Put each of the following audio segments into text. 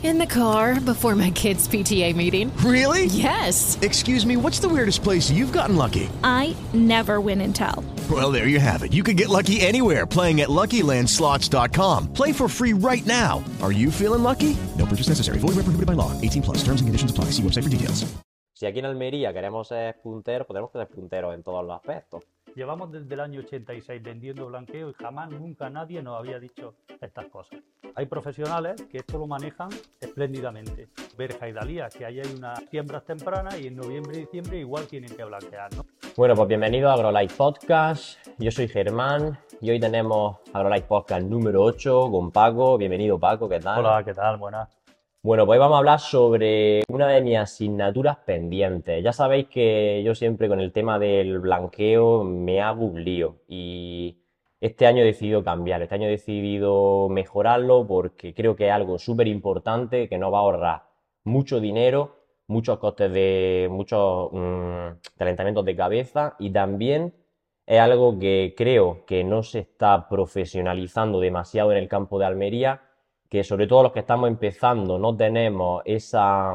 In the car before my kids' PTA meeting. Really? Yes. Excuse me, what's the weirdest place you've gotten lucky? I never win and tell. Well, there you have it. You can get lucky anywhere playing at LuckyLandSlots.com. Play for free right now. Are you feeling lucky? No purchase necessary. Void where prohibited by law. 18 plus. Terms and conditions apply. See website for details. Si aquí en Almería queremos ser punteros, podemos ser punteros en todos los aspectos. Llevamos desde el año 86 vendiendo blanqueo y jamás, nunca nadie nos había dicho estas cosas. Hay profesionales que esto lo manejan espléndidamente. Berja y Dalía, que ahí hay unas siembras tempranas y en noviembre y diciembre igual tienen que blanquear, ¿no? Bueno, pues bienvenido a AgroLife Podcast. Yo soy Germán y hoy tenemos AgroLife Podcast número 8 con Paco. Bienvenido, Paco, ¿qué tal? Hola, ¿qué tal? Buenas. Bueno, pues hoy vamos a hablar sobre una de mis asignaturas pendientes. Ya sabéis que yo siempre con el tema del blanqueo me hago un lío y este año he decidido cambiar, este año he decidido mejorarlo porque creo que es algo súper importante que nos va a ahorrar mucho dinero, muchos costes de muchos mm, calentamientos de cabeza y también es algo que creo que no se está profesionalizando demasiado en el campo de Almería que sobre todo los que estamos empezando no tenemos esa,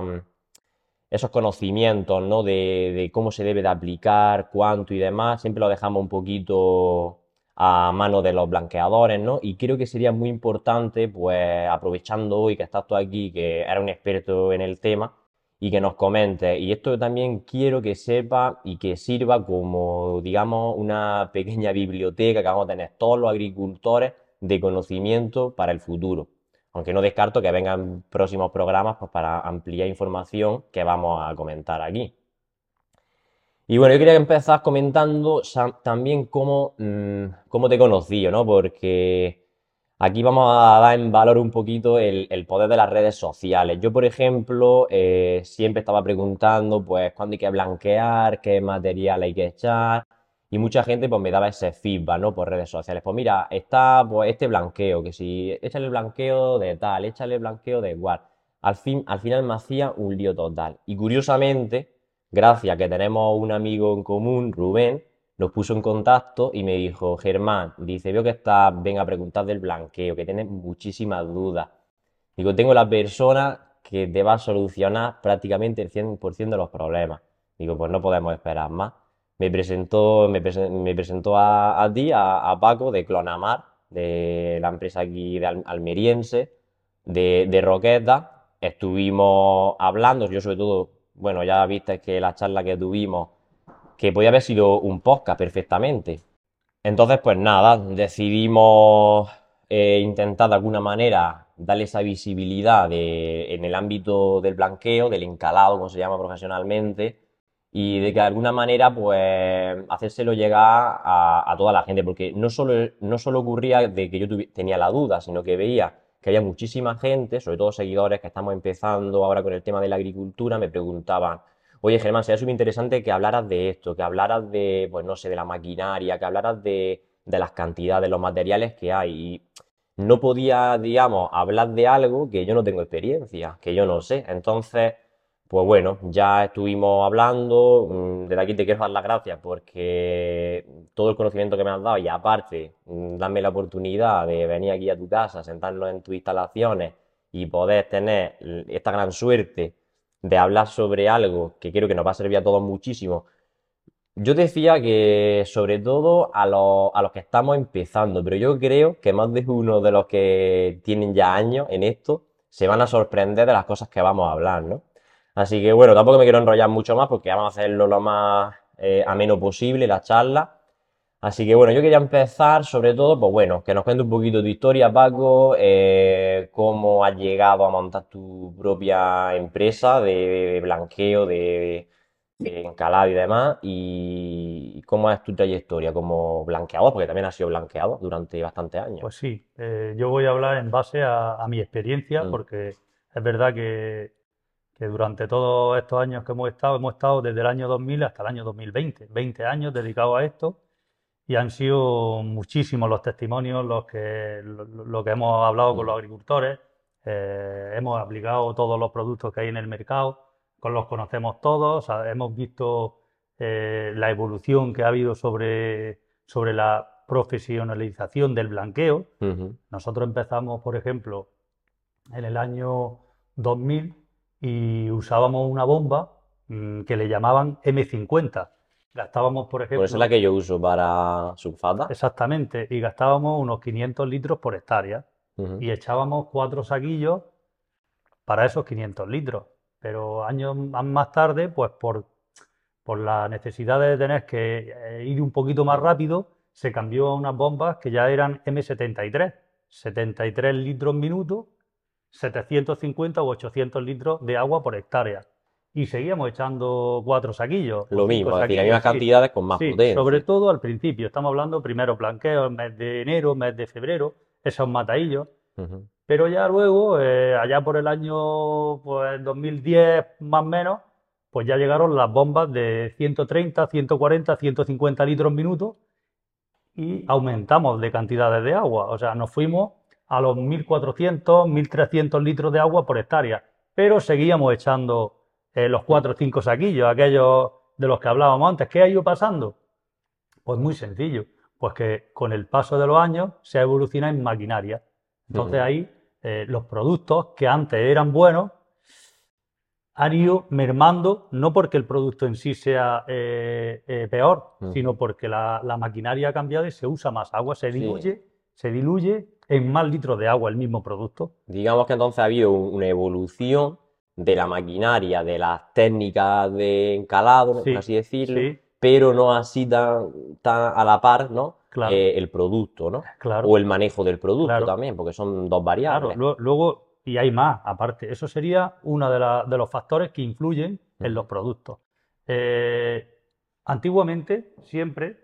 esos conocimientos ¿no? de, de, cómo se debe de aplicar, cuánto y demás, siempre lo dejamos un poquito a mano de los blanqueadores, ¿no? Y creo que sería muy importante, pues aprovechando hoy que estás tú aquí, que eres un experto en el tema, y que nos comentes. Y esto también quiero que sepa y que sirva como, digamos, una pequeña biblioteca que vamos a tener todos los agricultores de conocimiento para el futuro aunque no descarto que vengan próximos programas pues, para ampliar información que vamos a comentar aquí. Y bueno, yo quería empezar comentando también cómo, mmm, cómo te conocí, ¿no? Porque aquí vamos a dar en valor un poquito el, el poder de las redes sociales. Yo, por ejemplo, eh, siempre estaba preguntando, pues, cuándo hay que blanquear, qué material hay que echar, y mucha gente pues me daba ese feedback, ¿no? Por redes sociales. Pues mira, está pues este blanqueo, que si échale el blanqueo de tal, échale el blanqueo de igual. Al, fin, al final me hacía un lío total. Y curiosamente, gracias a que tenemos un amigo en común, Rubén, nos puso en contacto y me dijo, Germán, dice, veo que estás, ven a preguntar del blanqueo, que tienes muchísimas dudas. Digo, tengo la persona que te va a solucionar prácticamente el 100% de los problemas. Digo, pues no podemos esperar más me presentó, me, presentó a, ti, a, Paco de Clonamar, de la empresa aquí de almeriense, de, de Roqueta. Estuvimos hablando, yo sobre todo, bueno, ya viste que la charla que tuvimos, que podía haber sido un podcast perfectamente. Entonces, pues nada, decidimos eh, intentar de alguna manera darle esa visibilidad de, en el ámbito del blanqueo, del encalado, como se llama profesionalmente, y de que de alguna manera pues hacérselo llegar a, a, toda la gente, porque no solo, no solo ocurría de que yo tenía la duda, sino que veía que había muchísima gente, sobre todo seguidores que estamos empezando ahora con el tema de la agricultura, me preguntaban, oye Germán, sería súper interesante que hablaras de esto, que hablaras de, pues no sé, de la maquinaria, que hablaras de, de las cantidades, de los materiales que hay. Y no podía, digamos, hablar de algo que yo no tengo experiencia, que yo no sé. Entonces pues bueno, ya estuvimos hablando, mm, desde aquí te quiero dar las gracias porque todo el conocimiento que me has dado y aparte, mm, darme la oportunidad de venir aquí a tu casa, sentarnos en tus instalaciones y poder tener esta gran suerte de hablar sobre algo que creo que nos va a servir a todos muchísimo. Yo decía que sobre todo a los, a los que estamos empezando, pero yo creo que más de uno de los que tienen ya años en esto se van a sorprender de las cosas que vamos a hablar, ¿no? Así que bueno, tampoco me quiero enrollar mucho más porque vamos a hacerlo lo más eh, ameno posible la charla. Así que bueno, yo quería empezar sobre todo, pues bueno, que nos cuente un poquito tu historia, Paco, eh, cómo has llegado a montar tu propia empresa de, de blanqueo, de, de encalado y demás, y cómo es tu trayectoria como blanqueador, porque también has sido blanqueador durante bastantes años. Pues sí, eh, yo voy a hablar en base a, a mi experiencia, Mm. porque es verdad que, que durante todos estos años que hemos estado, hemos estado desde el año 2000 hasta el año 2020, 20 años dedicados a esto, y han sido muchísimos los testimonios los que, lo, lo que hemos hablado con los agricultores, eh, hemos aplicado todos los productos que hay en el mercado, con los conocemos todos, o sea, hemos visto eh, la evolución que ha habido sobre, sobre la profesionalización del blanqueo. Nosotros empezamos, por ejemplo, en el año 2000 y usábamos una bomba mm, que le llamaban M50. Gastábamos, por ejemplo, eso es la que yo uso para sulfata. exactamente, y gastábamos unos 500 litros por hectárea y echábamos cuatro saquillos para esos 500 litros. Pero años más más tarde, pues por, por la necesidad de tener que eh, ir un poquito más rápido, se cambió a unas bombas que ya eran M73, 73 litros minuto, 750 u 800 litros de agua por hectárea. Y seguíamos echando cuatro saquillos. Lo mismo, es decir, las mismas cantidades con más Sí, potencia. sobre todo al principio. Estamos hablando primero blanqueo, mes de enero, mes de febrero, esos mataillos. Ujú. Pero ya luego, eh, allá por el año pues, 2010 más o menos, pues ya llegaron las bombas de 130, 140, 150 litros minuto y aumentamos de cantidades de agua. O sea, nos fuimos a los 1.400, 1.300 litros de agua por hectárea. Pero seguíamos echando eh, los 4 o 5 saquillos, aquellos de los que hablábamos antes. ¿Qué ha ido pasando? Pues muy sencillo. Pues que con el paso de los años se ha evolucionado en maquinaria. Entonces ahí eh, los productos que antes eran buenos han ido mermando, no porque el producto en sí sea eh, peor, Ujú. sino porque la, la maquinaria ha cambiado y se usa más agua, se Sí. diluye, se diluye en más litros de agua el mismo producto. Digamos que entonces ha habido un- una evolución de la maquinaria, de las técnicas de encalado, Sí, por así decirlo, sí. pero no así tan, tan a la par, ¿no? Claro. Eh, el producto, ¿no? Claro. O el manejo del producto Claro. también, porque son dos variables. luego, luego- y hay más, aparte. Eso sería uno de, la- de los factores que influyen en los productos. Eh, antiguamente, siempre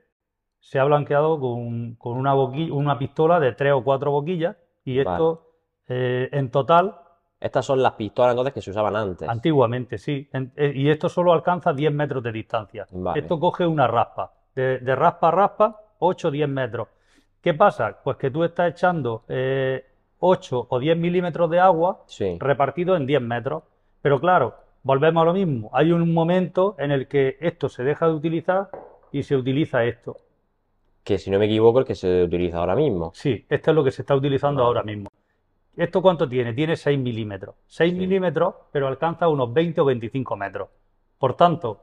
se ha blanqueado con, con una boqui- una pistola de tres o cuatro boquillas, y Vale. esto eh, en total, Estas son las pistolas entonces que se usaban antes. antiguamente, sí, en- eh, y esto solo alcanza 10 metros de distancia. Vale. Esto coge una raspa, de, de raspa a raspa, 8 o 10 metros. ¿Qué pasa? Pues que tú estás echando eh, 8 o 10 milímetros de agua Sí. repartido en 10 metros. Pero claro, volvemos a lo mismo. Hay un momento en el que esto se deja de utilizar y se utiliza esto. Que si no me equivoco, el que se utiliza ahora mismo. Sí, esto es lo que se está utilizando Vale. ahora mismo. ¿Esto cuánto tiene? Tiene 6 milímetros. 6 Sí. milímetros, pero alcanza unos 20 o 25 metros. Por tanto,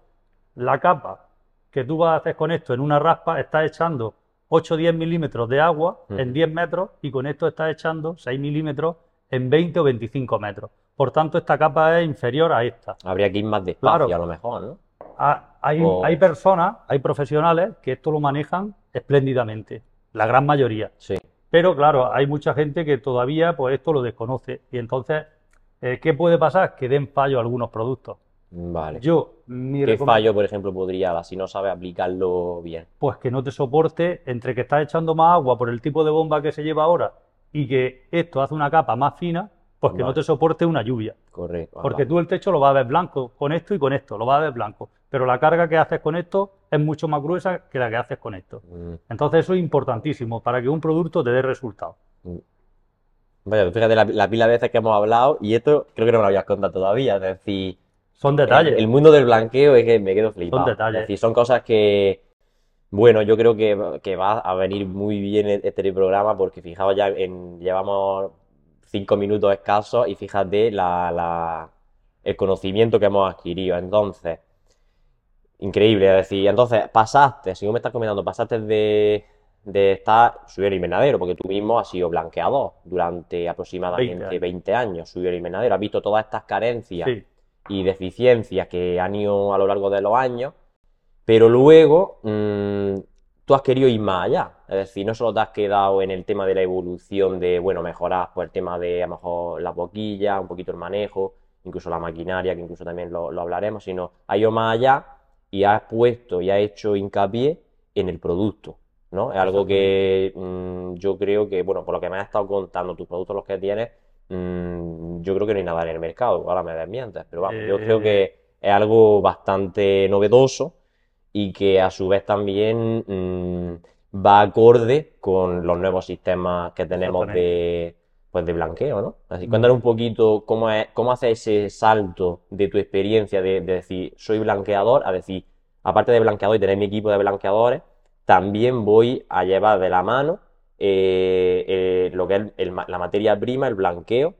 la capa que tú vas a hacer con esto en una raspa, estás echando 8 o 10 milímetros de agua en Ujú. 10 metros y con esto estás echando 6 milímetros en 20 o 25 metros. Por tanto, esta capa es inferior a esta. Habría que ir más despacio Claro. a lo mejor, ¿no? Ha- Hay, O- hay personas, hay profesionales que esto lo manejan espléndidamente, la gran mayoría. Sí. Pero claro, hay mucha gente que todavía pues esto lo desconoce y entonces, eh, ¿qué puede pasar? Que den fallo algunos productos. Vale. Yo, mi ¿Qué fallo, por ejemplo, podría dar si no sabes aplicarlo bien? pues que no te soporte entre que estás echando más agua por el tipo de bomba que se lleva ahora y que esto hace una capa más fina, pues que no te soporte una lluvia. Correcto. Porque vale. tú el techo lo vas a ver blanco con esto y con esto, lo vas a ver blanco. Pero la carga que haces con esto es mucho más gruesa que la que haces con esto. Mm, Entonces eso es importantísimo para que un producto te dé resultado. mm. Vaya, fíjate la, la pila de veces que hemos hablado y esto creo que no me lo habías contado todavía. Es decir, Son detalles. el mundo del blanqueo es que me quedo flipado. detalles. Es decir, son cosas que, bueno, yo creo que, que va a venir muy bien e- este programa porque fijaos ya, en, llevamos cinco minutos escasos y fíjate la, la- el conocimiento que hemos adquirido. Entonces, increíble, es decir, entonces pasaste, si tú me estás comentando, pasaste de, de estar subiendo el invernadero, porque tú mismo has sido blanqueador durante aproximadamente 20 20 años. años, subiendo el invernadero, has visto todas estas carencias Sí, y deficiencias que han ido a lo largo de los años, pero luego mm, tú has querido ir más allá. Es decir, no solo te has quedado en el tema de la evolución de, bueno, mejorar pues, el tema de a lo mejor la boquilla, un poquito el manejo, incluso la maquinaria, que incluso también lo, lo hablaremos, sino has ido más allá y has puesto y has hecho hincapié en el producto, ¿no? Es algo que mm, yo creo que, bueno, por lo que me has estado contando, tus productos los que tienes, mm, yo creo que no hay nada en el mercado, ahora me desmientes, pero vamos, yo creo Eh, que es algo bastante novedoso y que a su vez también mm, va acorde con los nuevos sistemas que tenemos de, pues de blanqueo, ¿no? Así, Mm. cuéntanos un poquito cómo es, cómo hace ese salto de tu experiencia de, de decir, soy blanqueador, a decir, aparte de blanqueador y tener mi equipo de blanqueadores, también voy a llevar de la mano eh, eh, lo que es el la materia prima, el blanqueo,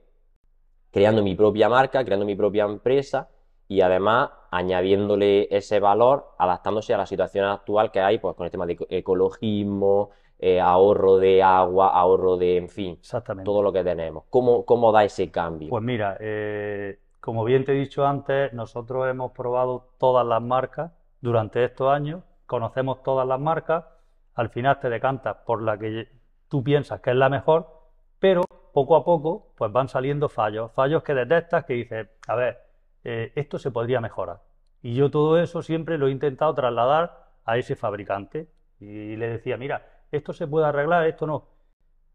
creando mi propia marca, creando mi propia empresa y además añadiéndole ese valor, adaptándose a la situación actual que hay, pues con el tema de eco- ecologismo, eh, ahorro de agua, ahorro de, en fin, Exactamente. todo lo que tenemos. ¿Cómo, cómo da ese cambio? Pues mira, eh, como bien te he dicho antes, nosotros hemos probado todas las marcas durante estos años, conocemos todas las marcas, al final te decantas por la que tú piensas que es la mejor, pero poco a poco pues van saliendo fallos, fallos que detectas que dices, a ver, eh, esto se podría mejorar. Y yo todo eso siempre lo he intentado trasladar a ese fabricante y le decía, mira, esto se puede arreglar, esto no.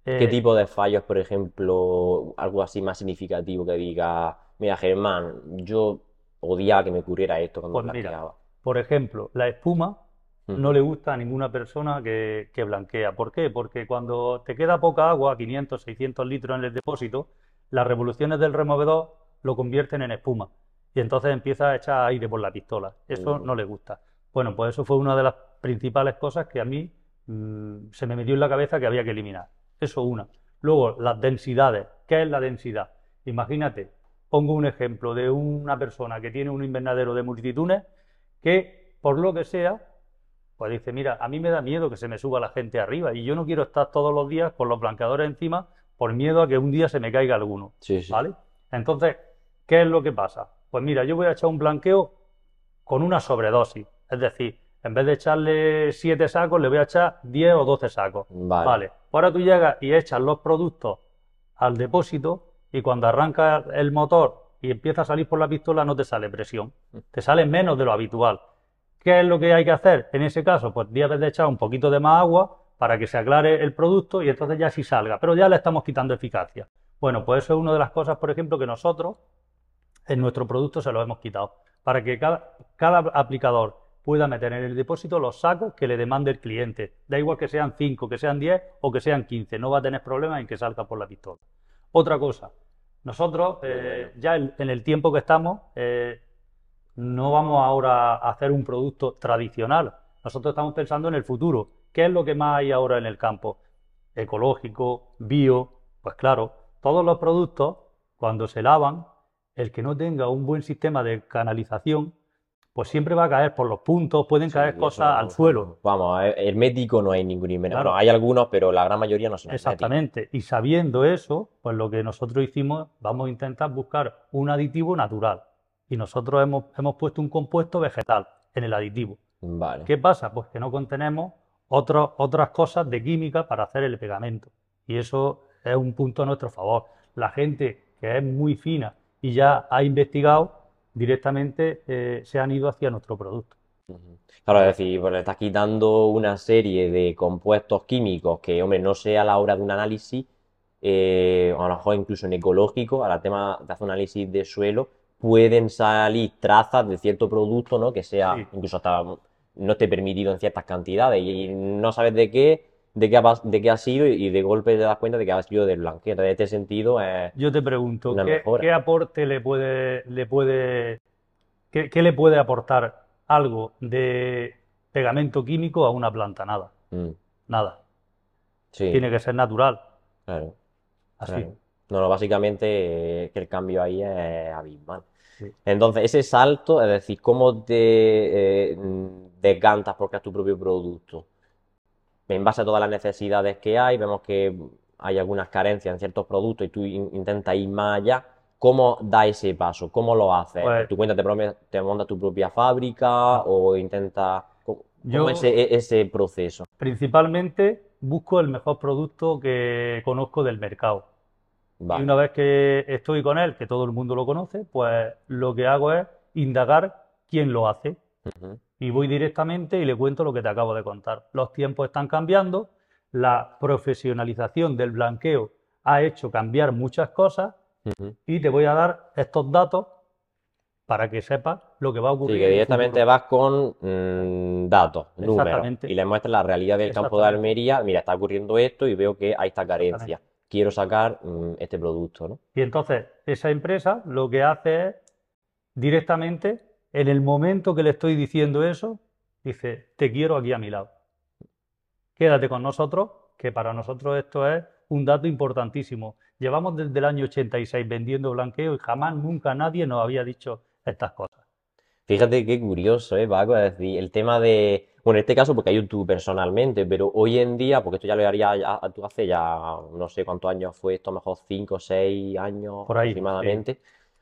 ¿Qué Eh, tipo de fallos, por ejemplo, algo así más significativo que diga, mira, Germán, yo odiaba que me ocurriera esto cuando Pues mira? Por ejemplo, la espuma Mm. no le gusta a ninguna persona que, que blanquea. ¿Por qué? Porque cuando te queda poca agua, 500, 600 litros en el depósito, las revoluciones del removedor lo convierten en espuma. Y entonces empieza a echar aire por la pistola. Eso Mm. no le gusta. Bueno, pues eso fue una de las principales cosas que a mí mm, se me metió en la cabeza que había que eliminar. Eso una. Luego, las densidades. ¿Qué es la densidad? Imagínate, pongo un ejemplo de una persona que tiene un invernadero de multitudes que, por lo que sea, pues dice, mira, a mí me da miedo que se me suba la gente arriba y yo no quiero estar todos los días con los blanqueadores encima por miedo a que un día se me caiga alguno. Sí, sí. ¿Vale? Entonces, ¿qué es lo que pasa? Pues mira, yo voy a echar un blanqueo con una sobredosis. Es decir, en vez de echarle 7 sacos, le voy a echar 10 o 12 sacos. Vale. Vale. Ahora tú llegas y echas los productos al depósito y cuando arranca el motor y empieza a salir por la pistola no te sale presión. Te sale menos de lo habitual. ¿Qué es lo que hay que hacer en ese caso? Pues debes de echar un poquito de más agua para que se aclare el producto y entonces ya sí salga. Pero ya le estamos quitando eficacia. Bueno, pues eso es una de las cosas, por ejemplo, que nosotros en nuestro producto se lo hemos quitado. Para que cada, cada aplicador pueda meter en el depósito los sacos que le demande el cliente. Da igual que sean 5, que sean 10 o que sean 15. No va a tener problema en que salga por la pistola. Otra cosa. Nosotros, eh, ya en, en el tiempo que estamos, eh, no vamos ahora a hacer un producto tradicional. Nosotros estamos pensando en el futuro. ¿Qué es lo que más hay ahora en el campo? Ecológico, bio. Pues claro, todos los productos, cuando se lavan, el que no tenga un buen sistema de canalización, pues siempre va a caer por los puntos, pueden Sí, caer cosas no- al suelo. Vamos, hermético no hay ningún invernadero. Claro. Bueno, hay algunos, pero la gran mayoría no son herméticos. Exactamente. Y sabiendo eso, pues lo que nosotros hicimos, vamos a intentar buscar un aditivo natural. Y nosotros hemos, hemos puesto un compuesto vegetal en el aditivo. Vale. ¿Qué pasa? Pues que no contenemos otros- otras cosas de química para hacer el pegamento. Y eso es un punto a nuestro favor. La gente que es muy fina y ya ha investigado, directamente eh, se han ido hacia nuestro producto. Claro, es decir, pues le estás quitando una serie de compuestos químicos que, hombre, no sé a la hora de un análisis, eh, a lo mejor incluso en ecológico, a la tema de hacer un análisis de suelo, pueden salir trazas de cierto producto, ¿no? Que sea Sí. incluso hasta no esté permitido en ciertas cantidades y no sabes de qué, de qué ha, de qué ha sido y de golpe te das cuenta de que ha sido del blanqueo. Entonces, en este sentido, es Yo te pregunto, Una ¿qué, mejora. qué aporte le puede, le puede, qué, qué le puede aportar algo de pegamento químico a una planta? Nada, mm, nada. sí, Tiene que ser natural, claro. así. Claro. No, no, básicamente eh, que el cambio ahí es abismal. Sí. Entonces, ese salto, es decir, ¿cómo te eh, mm, decantas por crear tu propio producto? En base a todas las necesidades que hay, vemos que hay algunas carencias en ciertos productos y tú in- intentas ir más allá. ¿Cómo da ese paso? ¿Cómo lo haces? Pues- ¿Tú cuenta te, te montas tu propia fábrica o intentas... ¿Cómo Yo es ese, ese proceso? principalmente busco el mejor producto que conozco del mercado. Y una vez que estoy con él, que todo el mundo lo conoce, pues lo que hago es indagar quién lo hace. Y voy directamente y le cuento lo que te acabo de contar. Los tiempos están cambiando, la profesionalización del blanqueo ha hecho cambiar muchas cosas y te voy a dar estos datos para que sepas lo que va a Sí, ocurrir que en el directamente vas con mm, datos, números, Exactamente. y le muestras la realidad del campo de. Almería. Mira, está ocurriendo esto y veo que hay esta carencia. Quiero sacar mm, este producto, ¿no? Y entonces esa empresa lo que hace es directamente, en el momento que le estoy diciendo eso, dice, te quiero aquí a mi lado. Quédate con nosotros, que para nosotros esto es un dato importantísimo. Llevamos desde el año 86 vendiendo blanqueo y jamás, nunca nadie nos había dicho estas cosas. Fíjate qué curioso, ¿eh, Paco? Es decir, el tema de, bueno, en este caso porque hay tú personalmente, pero hoy en día, porque esto ya lo haría ya, tú hace ya, no sé cuántos años fue esto, mejor 5 o 6 años Por ahí, sí.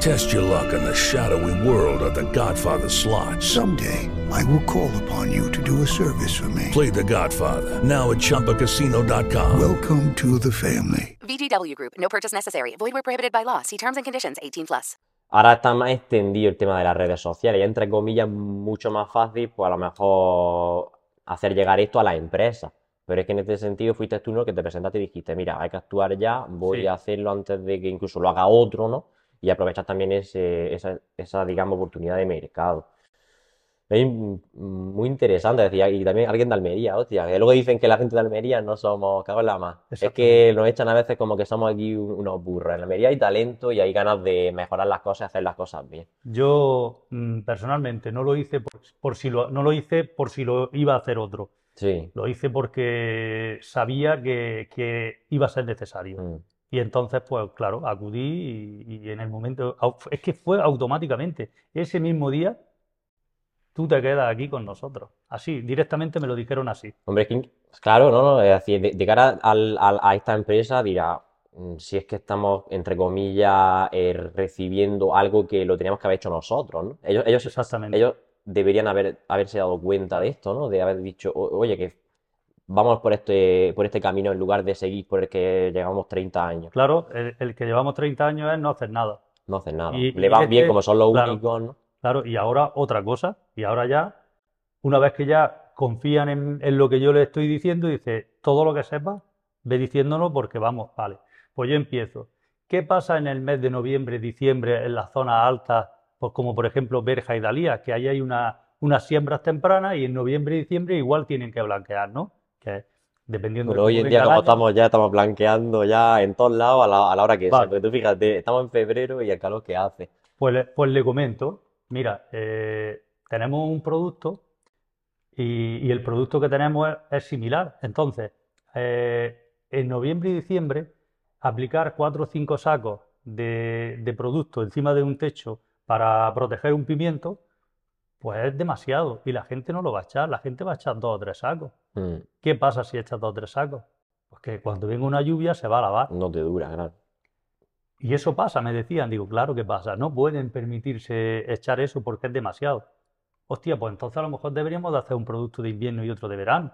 Test your luck in the shadowy world of The Godfather slot. Someday, I will call upon you to do a service for me. Play The Godfather now at ChumbaCasino.com. Welcome to the family. VGW Group. No purchase necessary. Void where prohibited by law. See terms and conditions. 18 plus. Ahora está más extendido el tema de las redes sociales, ya entre comillas mucho más fácil, pues a lo mejor hacer llegar esto a las empresas. Pero es que en este sentido fuiste tú, ¿no? Que te presentaste y dijiste, mira, hay que actuar ya, voy Sí. a hacerlo antes de que incluso lo haga otro, ¿no? Y aprovechar también ese, esa, esa, digamos, oportunidad de mercado. Es muy interesante, decía, y también alguien de Almería, hostia, que luego dicen que la gente de Almería no somos, cago en la más. Es que nos echan a veces como que somos aquí un- unos burros. En Almería hay talento y hay ganas de mejorar las cosas y hacer las cosas bien. Yo mm, personalmente no lo hice por, por si lo, no lo hice por si lo iba a hacer otro. Sí. Lo hice porque sabía que, que iba a ser necesario. Mm. Y entonces, pues claro, acudí y, y en el momento, es que fue automáticamente. Ese mismo día, tú te quedas aquí con nosotros. Así, directamente me lo dijeron así. Hombre, es que, claro, no, no, es decir, de, de cara al- al- a esta empresa dirá, mm, si es que estamos, entre comillas, eh, recibiendo algo que lo teníamos que haber hecho nosotros, ¿no? Ellos, ellos, Exactamente. ellos deberían haber, haberse dado cuenta de esto, ¿no? De haber dicho, "O- oye, que vamos por este, por este camino en lugar de seguir por el que llevamos 30 años. Claro, el, el que llevamos 30 años es no hacer nada. No hacen nada. Y- Le van bien como son los claro. únicos, ¿no? Claro, y ahora otra cosa, y ahora ya, una vez que ya confían en, en lo que yo les estoy diciendo, dice, todo lo que sepas, ve diciéndolo porque vamos, vale, pues yo empiezo. ¿Qué pasa en el mes de noviembre, diciembre, en las zonas altas, pues como por ejemplo Berja y Dalía, que ahí hay una, unas siembras tempranas y en noviembre y diciembre igual tienen que blanquear, ¿no? Que dependiendo de Pero hoy en día, como año, estamos ya, estamos blanqueando ya en todos lados a la, a la hora que sea. Vale. Porque tú fíjate, estamos en febrero y el calor que hace. Pues le, pues le comento, mira, eh, tenemos un producto y, y el producto que tenemos es, es similar. Entonces, eh, en noviembre y diciembre, aplicar cuatro o cinco sacos de, de producto encima de un techo para proteger un pimiento, pues es demasiado y la gente no lo va a echar, la gente va a echar dos o tres sacos. Mm, ¿Qué pasa si echas dos o tres sacos? Pues que cuando venga una lluvia se va a lavar. no te dura, claro. Y eso pasa, me decían, digo, claro que pasa, no pueden permitirse echar eso porque es demasiado. Hostia, pues entonces a lo mejor deberíamos de hacer un producto de invierno y otro de verano.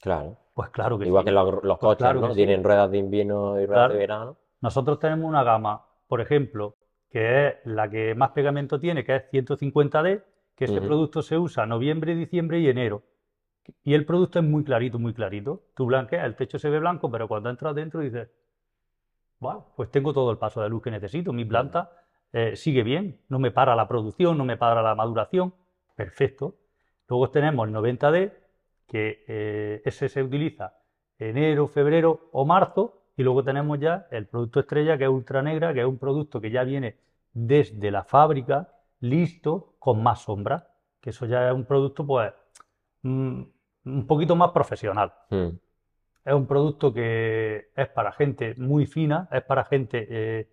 Claro. Pues claro que Igual sí. que los, los Pues coches, claro ¿no? que sí. Tienen ruedas de invierno y ruedas Claro. de verano. Nosotros tenemos una gama, por ejemplo, que es la que más pegamento tiene, que es 150D, que Ujú. producto se usa noviembre, diciembre y enero. Y el producto es muy clarito, muy clarito. Tú blanqueas, el techo se ve blanco, pero cuando entras dentro dices, bueno, pues tengo todo el paso de luz que necesito. Mi planta eh, sigue bien, no me para la producción, no me para la maduración. Perfecto. Luego tenemos el 90D, que eh, ese se utiliza enero, febrero o marzo. Y luego tenemos ya el producto estrella, que es ultra negra, que es un producto que ya viene desde la fábrica, listo, con más sombra. Que eso ya es un producto, pues, mm, un poquito más profesional. Mm, Es un producto que es para gente muy fina, es para gente eh,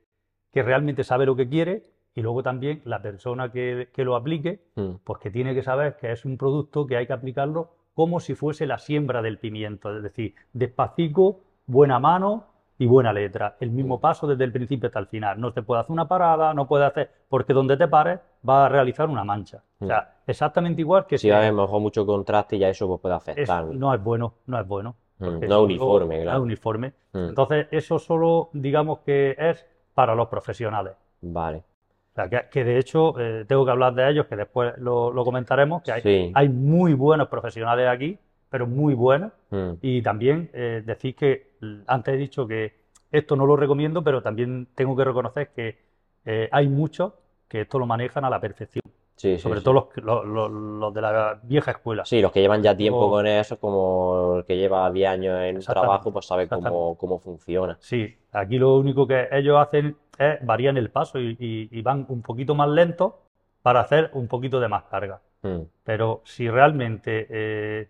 que realmente sabe lo que quiere Y luego también la persona que, que lo aplique, Mm. pues que tiene que saber que es un producto que hay que aplicarlo como si fuese la siembra del pimiento, es decir, despacito, buena mano y buena letra. El mismo paso desde el principio hasta el final. No te puede hacer una parada, no puede hacer, porque donde te pares va a realizar una mancha. O sea, exactamente igual que Si va a haber mejor mucho contraste, ya eso pues, puede es- afectar. no es bueno, no es bueno. Mm, no es uniforme, no claro. es uniforme. Mm. Entonces, eso solo, digamos que es para los profesionales. Vale. O sea, que, que de hecho, eh, tengo que hablar de ellos, que después lo, lo comentaremos, que hay, Sí. hay muy buenos profesionales aquí, pero muy buenos. Mm. Y también eh, decir que, antes he dicho que esto no lo recomiendo, pero también tengo que reconocer que eh, hay muchos que esto lo manejan a la perfección. Sí, Sobre sí. todo los, los, los- los de la vieja escuela. Sí, los que llevan ya tiempo O- con eso, como el que lleva 10 años en un trabajo, pues sabe cómo, cómo funciona. Sí, aquí lo único que ellos hacen es varían el paso y, y- y van un poquito más lentos para hacer un poquito de más carga. Mm. Pero si realmente eh,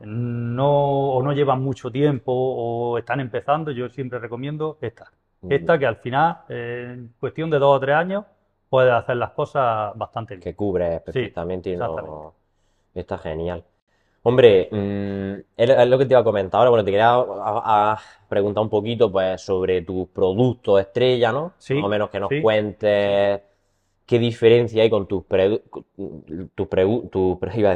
no, o no llevan mucho tiempo o están empezando, yo siempre recomiendo esta. Esta que al final, eh, en cuestión de dos o tres años, puedes hacer las cosas bastante bien. Que cubre Sí, perfectamente y no- exactamente. está genial. Hombre, mm, es lo que te iba a comentar ahora. Bueno, te quería a- a preguntar un poquito pues, sobre tus productos estrella, ¿no? Sí, Más o menos que nos sí. cuentes qué diferencia hay con tus, pre- tu-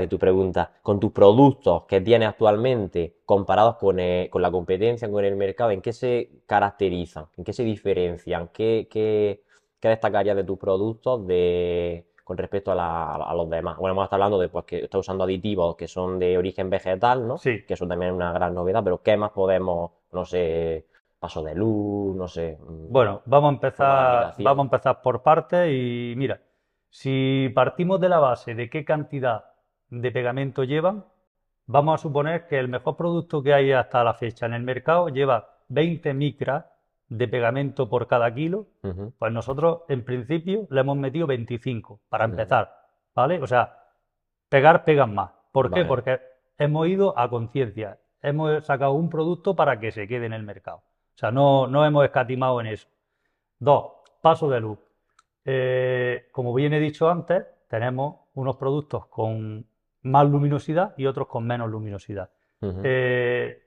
tu pregunta, con tus productos que tienes actualmente comparados con, eh, con la competencia, con el mercado, ¿en qué se caracterizan? ¿En qué se diferencian? ¿Qué, qué, qué destacarías de tus productos de, con respecto a, la- a los demás? Bueno, hemos estado hablando de pues, que estás usando aditivos que son de origen vegetal, ¿no? Sí. Que eso también es una gran novedad, pero ¿qué más podemos, no sé, paso de luz, no sé? mm, Bueno, vamos a empezar, vamos a empezar por partes y mira, si partimos de la base de qué cantidad de pegamento llevan, vamos a suponer que el mejor producto que hay hasta la fecha en el mercado lleva 20 micras de pegamento por cada kilo, pues nosotros en principio le hemos metido 25 para empezar, ¿vale? O sea, pegar pegan más. ¿Por qué? Porque hemos ido a conciencia, hemos sacado un producto para que se quede en el mercado. O sea, no, no hemos escatimado en eso. Dos, paso de luz. Eh, como bien he dicho antes, tenemos unos productos con más luminosidad y otros con menos luminosidad. Eh,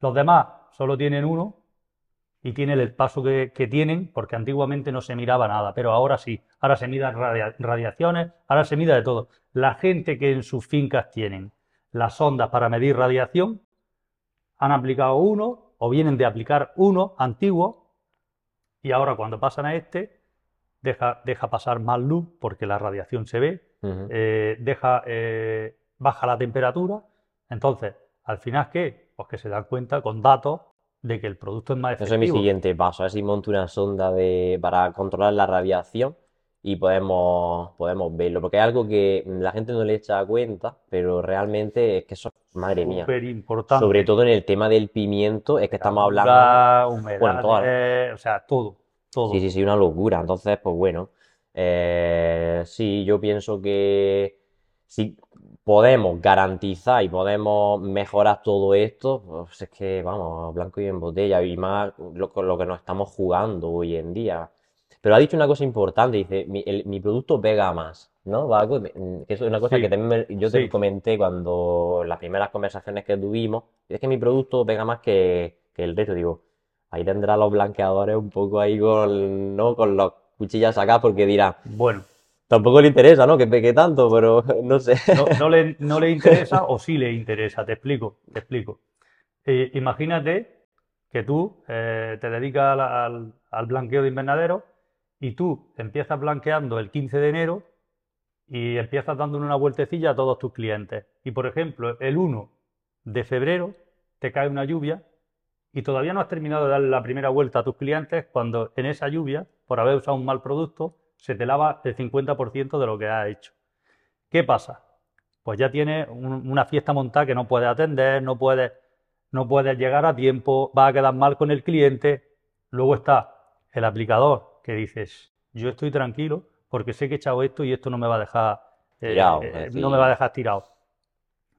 los demás solo tienen uno y tienen el paso que, que tienen, porque antiguamente no se miraba nada, pero ahora sí. Ahora se miran radia- radiaciones, ahora se mira de todo. La gente que en sus fincas tienen las ondas para medir radiación han aplicado uno o vienen de aplicar uno antiguo y ahora cuando pasan a este deja, deja pasar más luz porque la radiación se ve, eh, deja, eh, baja la temperatura. Entonces, al final, ¿qué? Pues que se dan cuenta con datos de que el producto es más Ese es mi efectivo. siguiente paso, a ver si monto una sonda de, para controlar la radiación y podemos, podemos verlo, porque es algo que la gente no le echa cuenta, pero realmente es que eso, madre mía, Súper importante. sobre todo en el tema del pimiento, es que estamos hablando, bueno, todas- humedades, o sea, todo, todo. Sí, sí, sí, una locura. Entonces, pues bueno, eh, sí, yo pienso que si podemos garantizar y podemos mejorar todo esto, pues es que, vamos, blanco y en botella, y más lo, con lo que nos estamos jugando hoy en día. Pero ha dicho una cosa importante, dice, mi, el- mi producto pega más, ¿no? Que eso es una cosa Sí, que también me- yo te comenté cuando las primeras conversaciones que tuvimos, es que mi producto pega más que, que el resto, digo. Ahí tendrá los blanqueadores un poco ahí con, ¿no? con los cuchillas acá porque dirá, Bueno, tampoco le interesa, ¿no? Que pegue tanto, pero no sé. no, no le, no le interesa o sí le interesa, te explico, te explico. Eh, imagínate que tú eh, te dedicas al, al- al blanqueo de invernadero y tú empiezas blanqueando el 15 de enero y empiezas dándole una vueltecilla a todos tus clientes. Y por ejemplo, el 1 de febrero te cae una lluvia y todavía no has terminado de darle la primera vuelta a tus clientes cuando en esa lluvia, por haber usado un mal producto, se te lava el 50% de lo que has hecho. ¿Qué pasa? Pues ya tienes un- una fiesta montada que no puedes atender, no puedes, no puedes llegar a tiempo, vas a quedar mal con el cliente. Luego está el aplicador que dices, yo estoy tranquilo porque sé que he echado esto y esto no me va a dejar, eh, Tirado, eh, no me va a dejar tirado.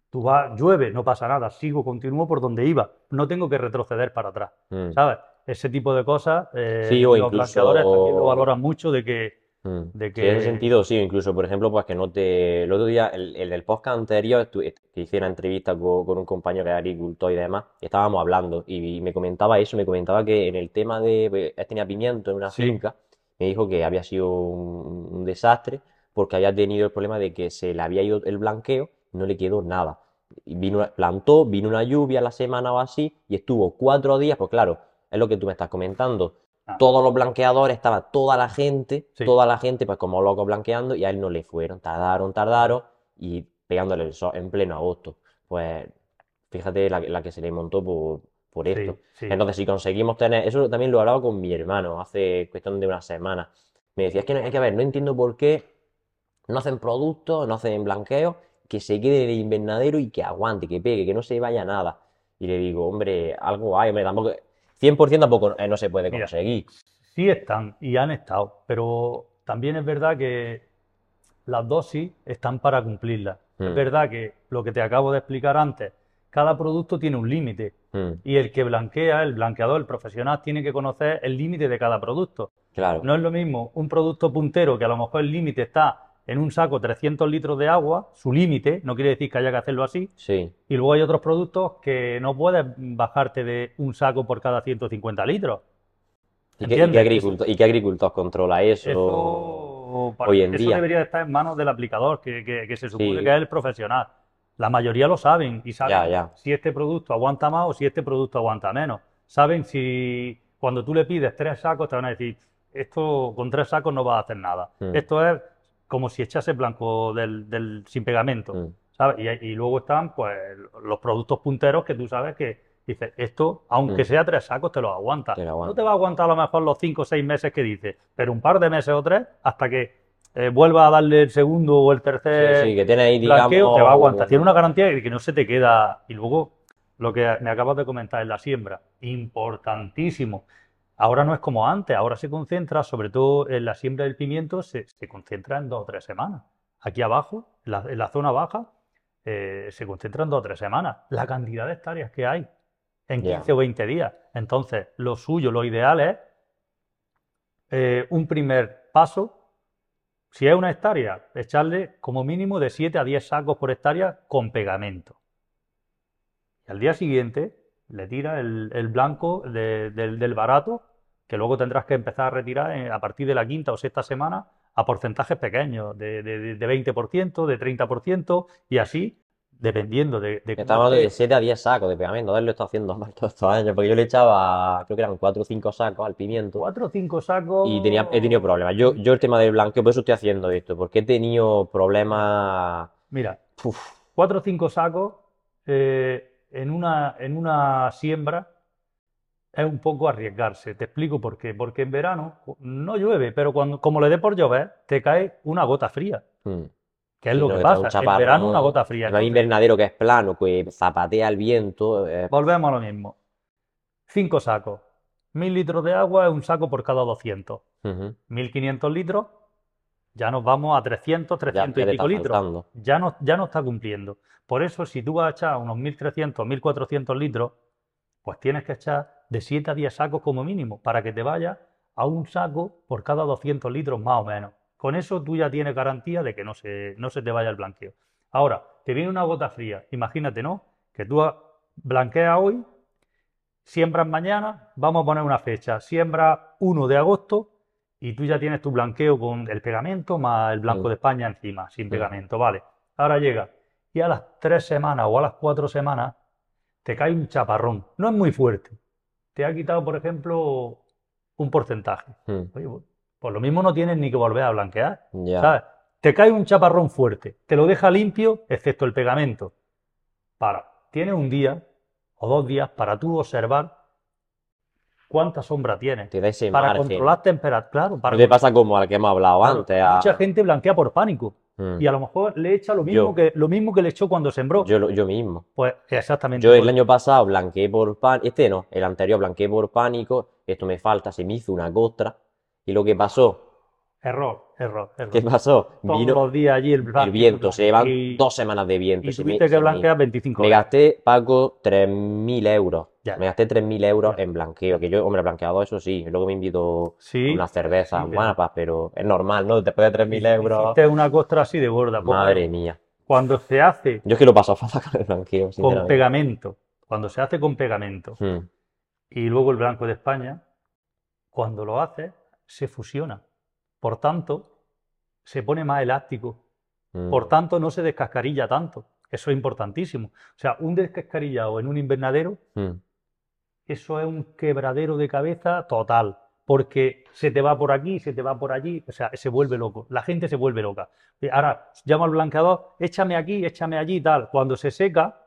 Tú vas, llueve, no pasa nada, sigo, continúo por donde iba, no tengo que retroceder para atrás, Mm. ¿sabes? Ese tipo de cosas, eh, Sí, o los blanqueadores también lo incluso- valoran mucho de que Mm. de Sí, en ese sentido, sí, incluso, por ejemplo, pues que no te... El otro día, el, el del podcast anterior, que hice una entrevista co- con, un compañero que es agricultor y demás, y estábamos hablando, y, me comentaba eso, me comentaba que en el tema de... pues, tenía pimiento en una Sí. finca, me dijo que había sido un, un desastre porque había tenido el problema de que se le había ido el blanqueo, no le quedó nada. Y vino, plantó, vino una lluvia la semana o así, y estuvo cuatro días, pues claro, es lo que tú me estás comentando. Todos los blanqueadores, estaba toda la gente, Sí. toda la gente, pues como locos blanqueando, y a él no le fueron, tardaron, tardaron, y pegándole el sol en pleno agosto. Pues fíjate la, que- la que se le montó por, por esto. sí. Entonces, si conseguimos tener, eso también lo hablaba con mi hermano hace cuestión de una semana. Me decía, es que no, hay que ver, no entiendo por qué no hacen productos, no hacen blanqueo, que se quede de invernadero y que aguante, que pegue, que no se vaya nada. Y le digo, hombre, algo hay, hombre, tampoco, 100% tampoco eh, no se puede Mira, conseguir. Sí están y han estado, pero también es verdad que las dosis están para cumplirlas. Es Mm. verdad que lo que te acabo de explicar antes, cada producto tiene un límite Mm, y el que blanquea, el blanqueador, el profesional, tiene que conocer el límite de cada producto. claro. No es lo mismo un producto puntero que a lo mejor el límite está en un saco 300 litros de agua, su límite, no quiere decir que haya que hacerlo así, Sí, y luego hay otros productos que no puedes bajarte de un saco por cada 150 litros. ¿Y qué, y ¿Entiendes? qué agricultor, y qué agricultor controla eso Eso, para- hoy en eso día? debería estar en manos del aplicador, que, que- que se supone Sí. que es el profesional. La mayoría lo saben y saben Ya, ya. si este producto aguanta más o si este producto aguanta menos. Saben si cuando tú le pides tres sacos te van a decir, esto con tres sacos no vas a hacer nada. Mm. Esto es como si echase blanco del, del- sin pegamento. Mm. ¿sabes? Y, y luego están pues los productos punteros que tú sabes que dices, esto, aunque Mm. sea tres sacos, te los aguanta. Te lo No aguanta. te va a aguantar a lo mejor los cinco o seis meses que dices, pero un par de meses o tres hasta que eh, vuelva a darle el segundo o el tercer Sí, sí, que tiene ahí, blanqueo, digamos, te va a aguantar. Tiene una garantía de que no se te queda. Y luego, lo que me acabas de comentar en la siembra, importantísimo. Ahora no es como antes, ahora se concentra, sobre todo en la siembra del pimiento, se, se concentra en dos o tres semanas. Aquí abajo, en la, en la zona baja, eh, se concentra en dos o tres semanas. La cantidad de hectáreas que hay en Ya. 15 o 20 días. Entonces, lo suyo, lo ideal es eh, un primer paso. Si es una hectárea, echarle como mínimo de 7 a 10 sacos por hectárea con pegamento. Y al día siguiente le tira el, el blanco de- del, del barato, que luego tendrás que empezar a retirar a partir de la quinta o sexta semana a porcentajes pequeños, de, de, de 20%, de 30%, y así, dependiendo de, de Estamos hablando de esté. 7 a 10 sacos de pegamento. Él lo está haciendo mal todos estos años, porque yo le echaba, creo que eran 4 o 5 sacos al pimiento. Cuatro o cinco sacos. Y tenía, he tenido problemas. Yo, yo el tema del blanqueo, por eso estoy haciendo esto, porque he tenido problemas. Mira, Uf, cuatro o cinco sacos eh, en una, en una siembra es un poco arriesgarse. Te explico por qué. Porque en verano no llueve, pero cuando, como le dé por llover, te cae una gota fría, mm. que es Sí, lo que pasa. En verano una gota fría. No hay invernadero que es plano, que zapatea el viento. eh, volvemos a lo mismo. Cinco sacos. Mil litros de agua es un saco por cada 200. ujú. 1500 litros, ya nos vamos a 300, 300 ya y pico litros. Ya no, ya no está cumpliendo. Por eso, si tú vas a echar unos 1300, 1400 litros, pues tienes que echar de 7 a 10 sacos como mínimo para que te vaya a un saco por cada 200 litros más o menos. Con eso tú ya tienes garantía de que no se, no se te vaya el blanqueo. Ahora, te viene una gota fría. Imagínate, ¿no? Que tú blanqueas hoy, siembras mañana, vamos a poner una fecha, siembra 1 de agosto y tú ya tienes tu blanqueo con el pegamento más el blanco Mm. de España encima, sin Mm. pegamento, vale. Ahora llega y a las 3 semanas o a las 4 semanas te cae un chaparrón. No es muy fuerte. Te ha quitado, por ejemplo, un porcentaje. Mm, Oye, pues, pues lo mismo no tienes ni que volver a blanquear. Ya. ¿Sabes? Te cae un chaparrón fuerte, te lo deja limpio, excepto el pegamento. Para, tienes un día o dos días para tú observar cuánta sombra tienes. Te da ese Para margen. controlar temperatura, claro, para No te pasa como al que hemos hablado Claro, antes. a- Mucha gente blanquea por pánico Mm. y a lo mejor le echa lo mismo Yo. que, lo mismo que le echó cuando sembró. Yo, lo- yo mismo. Pues exactamente. Yo el año pasado blanqueé por pánico, este no, el anterior blanqueé por pánico, esto me falta, se me hizo una costra, y lo que pasó, Error. Error, error. ¿Qué pasó? Todos Vino los días allí el, el viento, se llevan y- dos semanas de viento. y me- tuviste que me- blanquear 25 Me gasté, Paco, 3.000 euros. Ya. Me gasté 3.000 euros en blanqueo. Que yo, hombre, blanqueado, eso sí. Luego me invito Sí, una cerveza, sí, pero- es normal, ¿no? Después de 3.000 euros. Hiciste una costra así de gorda. Madre mía. Cuando se hace Yo es que lo paso fatal con el blanqueo, con pegamento, cuando se hace con pegamento Hmm. y luego el blanco de España, cuando lo haces, se fusiona. Por tanto, se pone más elástico. Mm. Por tanto, no se descascarilla tanto. Eso es importantísimo. O sea, un descascarillado en un invernadero, Mm. eso es un quebradero de cabeza total. Porque se te va por aquí, se te va por allí, o sea, se vuelve loco. La gente se vuelve loca. Y Ahora, llama al blanqueador, échame aquí, échame allí, tal. Cuando se seca,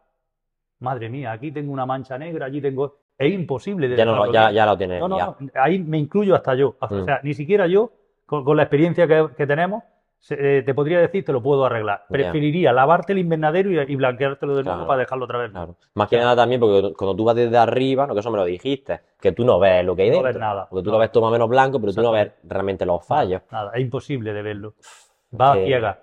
madre mía, aquí tengo una mancha negra, allí tengo. Es imposible de Ya, no, ya, lo tienes. No, no, ya. no, ahí me incluyo hasta yo. O Mm. sea, ni siquiera yo, con, con la experiencia que, que tenemos, se- eh, te podría decir, te lo puedo arreglar. Preferiría lavarte el invernadero y, y blanqueártelo de nuevo Claro. para dejarlo otra vez. Claro. Más que nada también porque cuando tú vas desde arriba, no que eso me lo dijiste, que tú no ves lo que hay No dentro. ves nada. Porque tú No. lo ves todo más o menos blanco, pero tú no ves realmente los fallos. Nada, es imposible de verlo. Va a ciegas.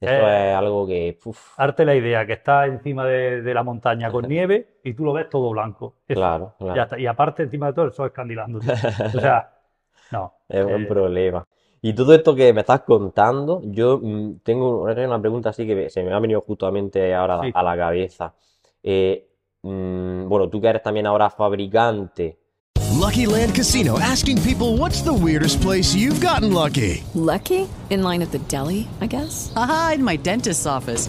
Eso Eh, es algo que. uf, Arte la idea, que está encima de, de la montaña con nieve y tú lo ves todo blanco. Eso, claro, claro. ya está. Y aparte, encima de todo, el sol escandilándote. O sea, no. Es un eh, problema. Y todo esto que me estás contando, yo mm, tengo una una pregunta así que se me ha venido justamente ahora Sí. a la cabeza. Eh, mm, bueno, tú que eres también ahora fabricante, Lucky Land Casino asking people what's the weirdest place you've gotten lucky? Lucky? In line at the deli, I guess? Aha, in my dentist's office.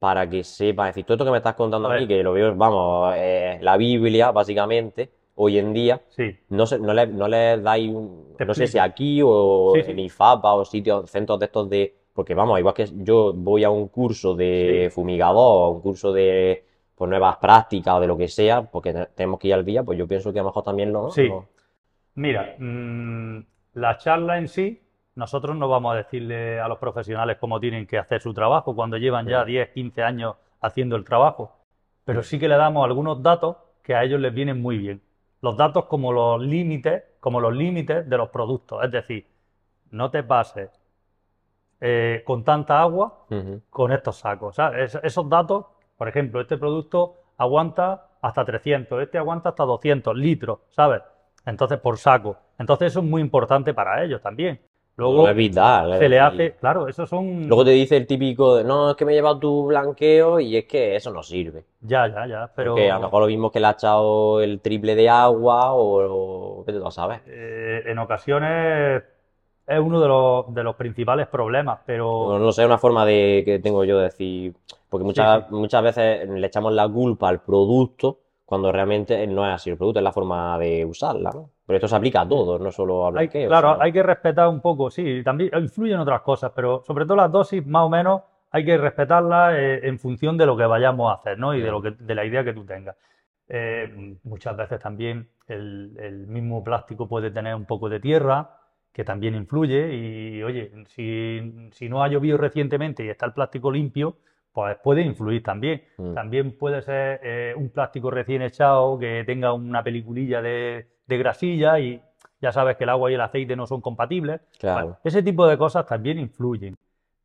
para que sepan? Es decir, todo esto que me estás contando A a mí, ver. que lo veo, vamos, eh, la Biblia, básicamente, hoy en día, Sí. no, se- no, le, no les dais un, no sé si aquí o Sí, sí. en IFAPA o sitios, centros de estos de... Porque vamos, igual que yo voy a un curso de fumigador, un curso de pues, nuevas prácticas o de lo que sea, porque te- tenemos que ir al día, pues yo pienso que a lo mejor también lo... Sí. lo- Mira, mm, la charla en sí, nosotros no vamos a decirle a los profesionales cómo tienen que hacer su trabajo cuando llevan ya 10, 15 años haciendo el trabajo, pero sí que le damos algunos datos que a ellos les vienen muy bien. Los datos como los límites, como los límites de los productos, es decir, no te pases eh, con tanta agua con estos sacos. esos datos, por ejemplo, este producto aguanta hasta 300, este aguanta hasta 200 litros, ¿sabes? Entonces, por saco. Entonces, eso es muy importante para ellos también. Luego, es vital, se le hace, claro, esos son... Luego te dice el típico de, no, es que me he llevado tu blanqueo y es que eso no sirve. Ya, ya, ya, pero Porque a lo mejor lo mismo que le ha echado el triple de agua o, qué te lo sabes. eh, en ocasiones es uno de los, de los principales problemas, pero... No, no sé, una forma de que tengo yo de decir, porque muchas, sí. muchas veces le echamos la culpa al producto cuando realmente no es así el producto, es la forma de usarla, ¿no? Pero esto se aplica a todo, no solo a Hay- blanqueo. claro, sino- hay que respetar un poco, sí, también influyen otras cosas, pero sobre todo las dosis, más o menos, hay que respetarlas eh, en función de lo que vayamos a hacer, ¿no? Y de lo que, de la idea que tú tengas. Eh, muchas veces también el, el mismo plástico puede tener un poco de tierra, que también influye, y oye, si, si no ha llovido recientemente y está el plástico limpio, pues puede influir también. Mm. También puede ser eh, un plástico recién echado que tenga una peliculilla de, de grasilla y ya sabes que el agua y el aceite no son compatibles. Claro. Bueno, ese tipo de cosas también influyen.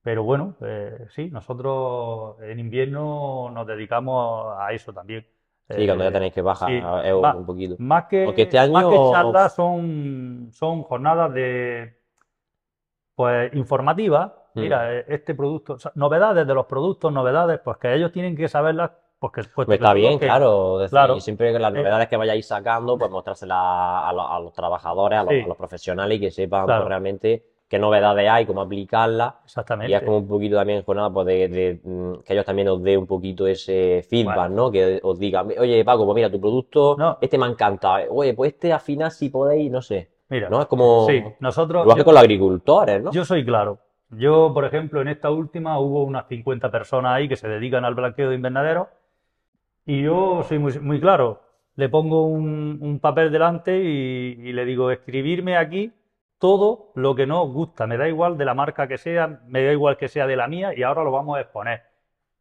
Pero bueno, eh, sí, nosotros en invierno nos dedicamos a eso también. Sí, cuando ya tenéis que bajar sí, un poquito. Más que, Porque este más año- que charlas son, son jornadas de pues informativas. Mm. Mira, eh, este producto, o sea, novedades de los productos, novedades, pues que ellos tienen que saberlas, porque Pues está bien, que- claro. decir, claro. siempre que las Eh, novedades que vayáis sacando, pues mostrárselas a, los- a los trabajadores, a los, Sí. a los profesionales y que sepan Claro. pues, realmente qué novedades hay, cómo aplicarlas. Exactamente. Y es como un poquito también jornada pues, de, de, mm, que ellos también os den un poquito ese feedback, Bueno. ¿no? Que os digan, oye, Paco, pues mira, tu producto, No. este me ha encantado. Oye, pues este al final si podéis, no sé. Mira, ¿No? Es como sí, nosotros, igual que yo- con los agricultores, ¿no? Yo soy claro. Yo, por ejemplo, en esta última hubo unas 50 personas ahí que se dedican al blanqueo de invernaderos y yo soy muy, muy claro. Le pongo un, un papel delante y, y le digo, escribirme aquí todo lo que no os gusta. Me da igual de la marca que sea, me da igual que sea de la mía y ahora lo vamos a exponer.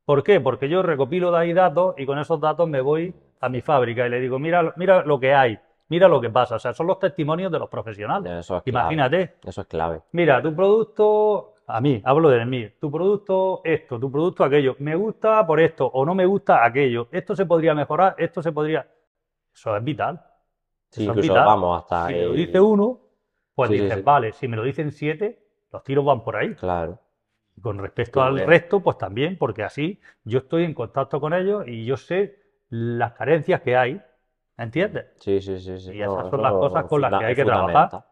¿Por qué? Porque yo recopilo de ahí datos y con esos datos me voy a mi fábrica y le digo, mira, mira lo que hay, mira lo que pasa. O sea, son los testimonios de los profesionales. Eso es clave. Imagínate. Eso es clave. Mira, tu producto, a mí, hablo de mí, tu producto esto, tu producto aquello, me gusta por esto o no me gusta aquello, esto se podría mejorar, esto se podría... Eso es vital. Sí, Eso es vital. vamos hasta Si me lo dice uno, pues Sí, dices, sí. vale, si me lo dicen siete, los tiros van por ahí. Claro. Con respecto al resto, pues también, porque así yo estoy en contacto con ellos y yo sé las carencias que hay, ¿entiendes? Sí, sí, sí, sí. Y No, esas son las cosas con las que hay que trabajar.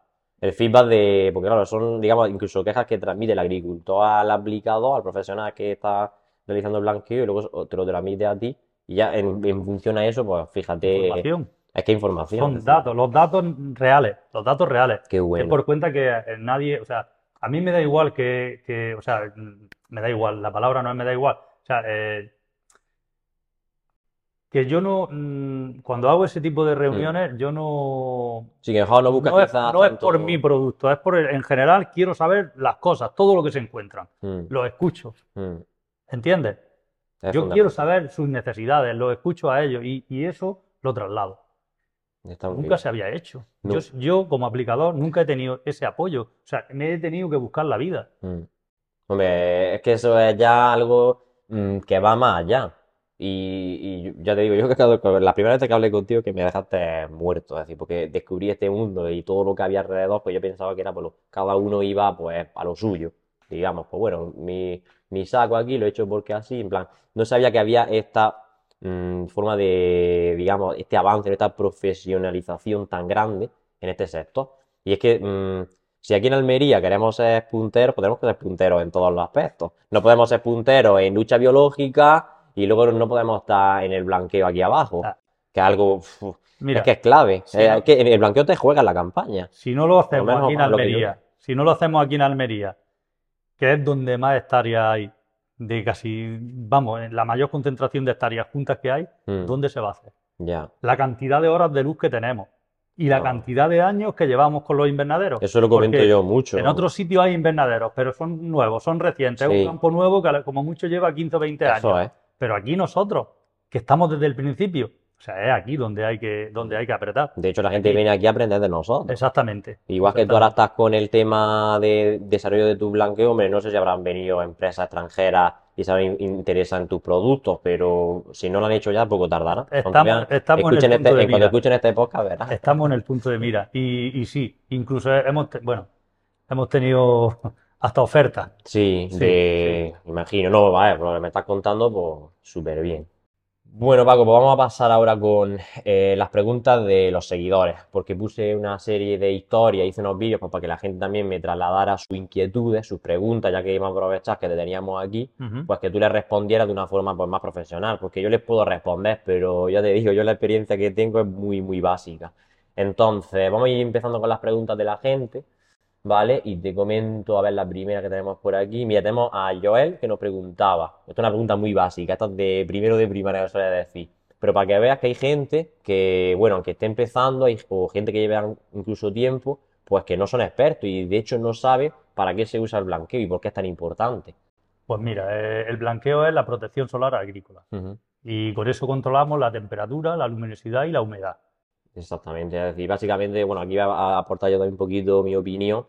El feedback de, porque claro, son, digamos, incluso quejas que transmite el agricultor al aplicador, al profesional que está realizando el blanqueo y luego te lo transmite a ti y ya en, en función a eso, pues fíjate, Información. es que información. Son datos, los datos reales, los datos reales. Qué bueno. Es por cuenta que eh, nadie, o sea, a mí me da igual que, que, o sea, me da igual, la palabra no es me da igual. O sea, eh, que yo no, mm, cuando hago ese tipo de reuniones, yo no, Sí, que mejor no buscas no es, quizás no es por mi producto, es por, el- en general quiero saber las cosas, todo lo que se encuentran. Mm, Lo escucho, mm. ¿entiendes? Es Yo quiero saber sus necesidades, lo escucho a ellos y, y eso lo traslado. Nunca bien. se había hecho. No. Yo, yo, como aplicador, nunca he tenido ese apoyo. O sea, me he tenido que buscar la vida. Mm. Hombre, es que eso es ya algo mm, que va más allá. Y, y ya te digo, yo que la primera vez que hablé contigo que me dejaste muerto, es decir, porque descubrí este mundo y todo lo que había alrededor, pues yo pensaba que era, pues lo- cada uno iba pues a lo suyo, digamos, pues bueno, mi, mi saco aquí lo he hecho porque así, en plan, no sabía que había esta mm, forma de, digamos, este avance, esta profesionalización tan grande en este sector. Y es que mm, si aquí en Almería queremos ser punteros, que ser punteros en todos los aspectos. No podemos ser punteros en lucha biológica y luego no podemos estar en el blanqueo aquí abajo, que es algo, uf, Mira, es que es clave. si no- que el blanqueo te juega en la campaña. Si no lo hacemos aquí en yo- Almería, si no lo hacemos aquí en Almería, que es donde más hectáreas hay, de casi, vamos, en la mayor concentración de hectáreas juntas que hay, Mm. ¿dónde se va a hacer? Ya. La cantidad de horas de luz que tenemos y la cantidad de años que llevamos con los invernaderos. Eso lo comento Porque yo mucho. En otros sitios hay invernaderos, pero son nuevos, son recientes. Es un campo nuevo que como mucho lleva 15 o 20 Eso años. es. Pero aquí nosotros, que estamos desde el principio, o sea, es aquí donde hay que, donde hay que apretar. De hecho, la gente Aquí. viene aquí a aprender de nosotros. Exactamente. Igual que tú ahora estás con el tema de desarrollo de tu blanqueo, hombre, no sé si habrán venido empresas extranjeras y se habrán in- interesado en tus productos, pero si no lo han hecho ya, poco tardará. Estamos- vean- estamos en el punto este- de en cuando mira. escuchen este podcast, verás. Estamos en el punto de mira. Y, y sí, incluso hemos, bueno, hemos tenido hasta ofertas. Sí, Sí, de, imagino, no, vale, pero lo que me estás contando, pues súper bien. Bueno, Paco, pues vamos a pasar ahora con eh, las preguntas de los seguidores, porque puse una serie de historias, hice unos vídeos pues, para que la gente también me trasladara sus inquietudes, sus preguntas, ya que íbamos a aprovechar que te teníamos aquí, pues que tú les respondieras de una forma pues, más profesional, porque yo les puedo responder, pero ya te digo, yo la experiencia que tengo es muy, muy básica. Entonces, vamos a ir empezando con las preguntas de la gente. ¿Vale? Y te comento, a ver, la primera que tenemos por aquí. Mira, tenemos a Joel que nos preguntaba. Esto es una pregunta muy básica, esta es de primero de primaria, suele decir. Pero para que veas que hay gente que, bueno, aunque esté empezando, hay- o gente que lleva incluso tiempo, pues que no son expertos y de hecho no sabe para qué se usa el blanqueo y por qué es tan importante. Pues mira, eh, el blanqueo es la protección solar agrícola. Y con eso controlamos la temperatura, la luminosidad y la humedad. Exactamente, es decir, básicamente, bueno, aquí voy a aportar yo también un poquito mi opinión,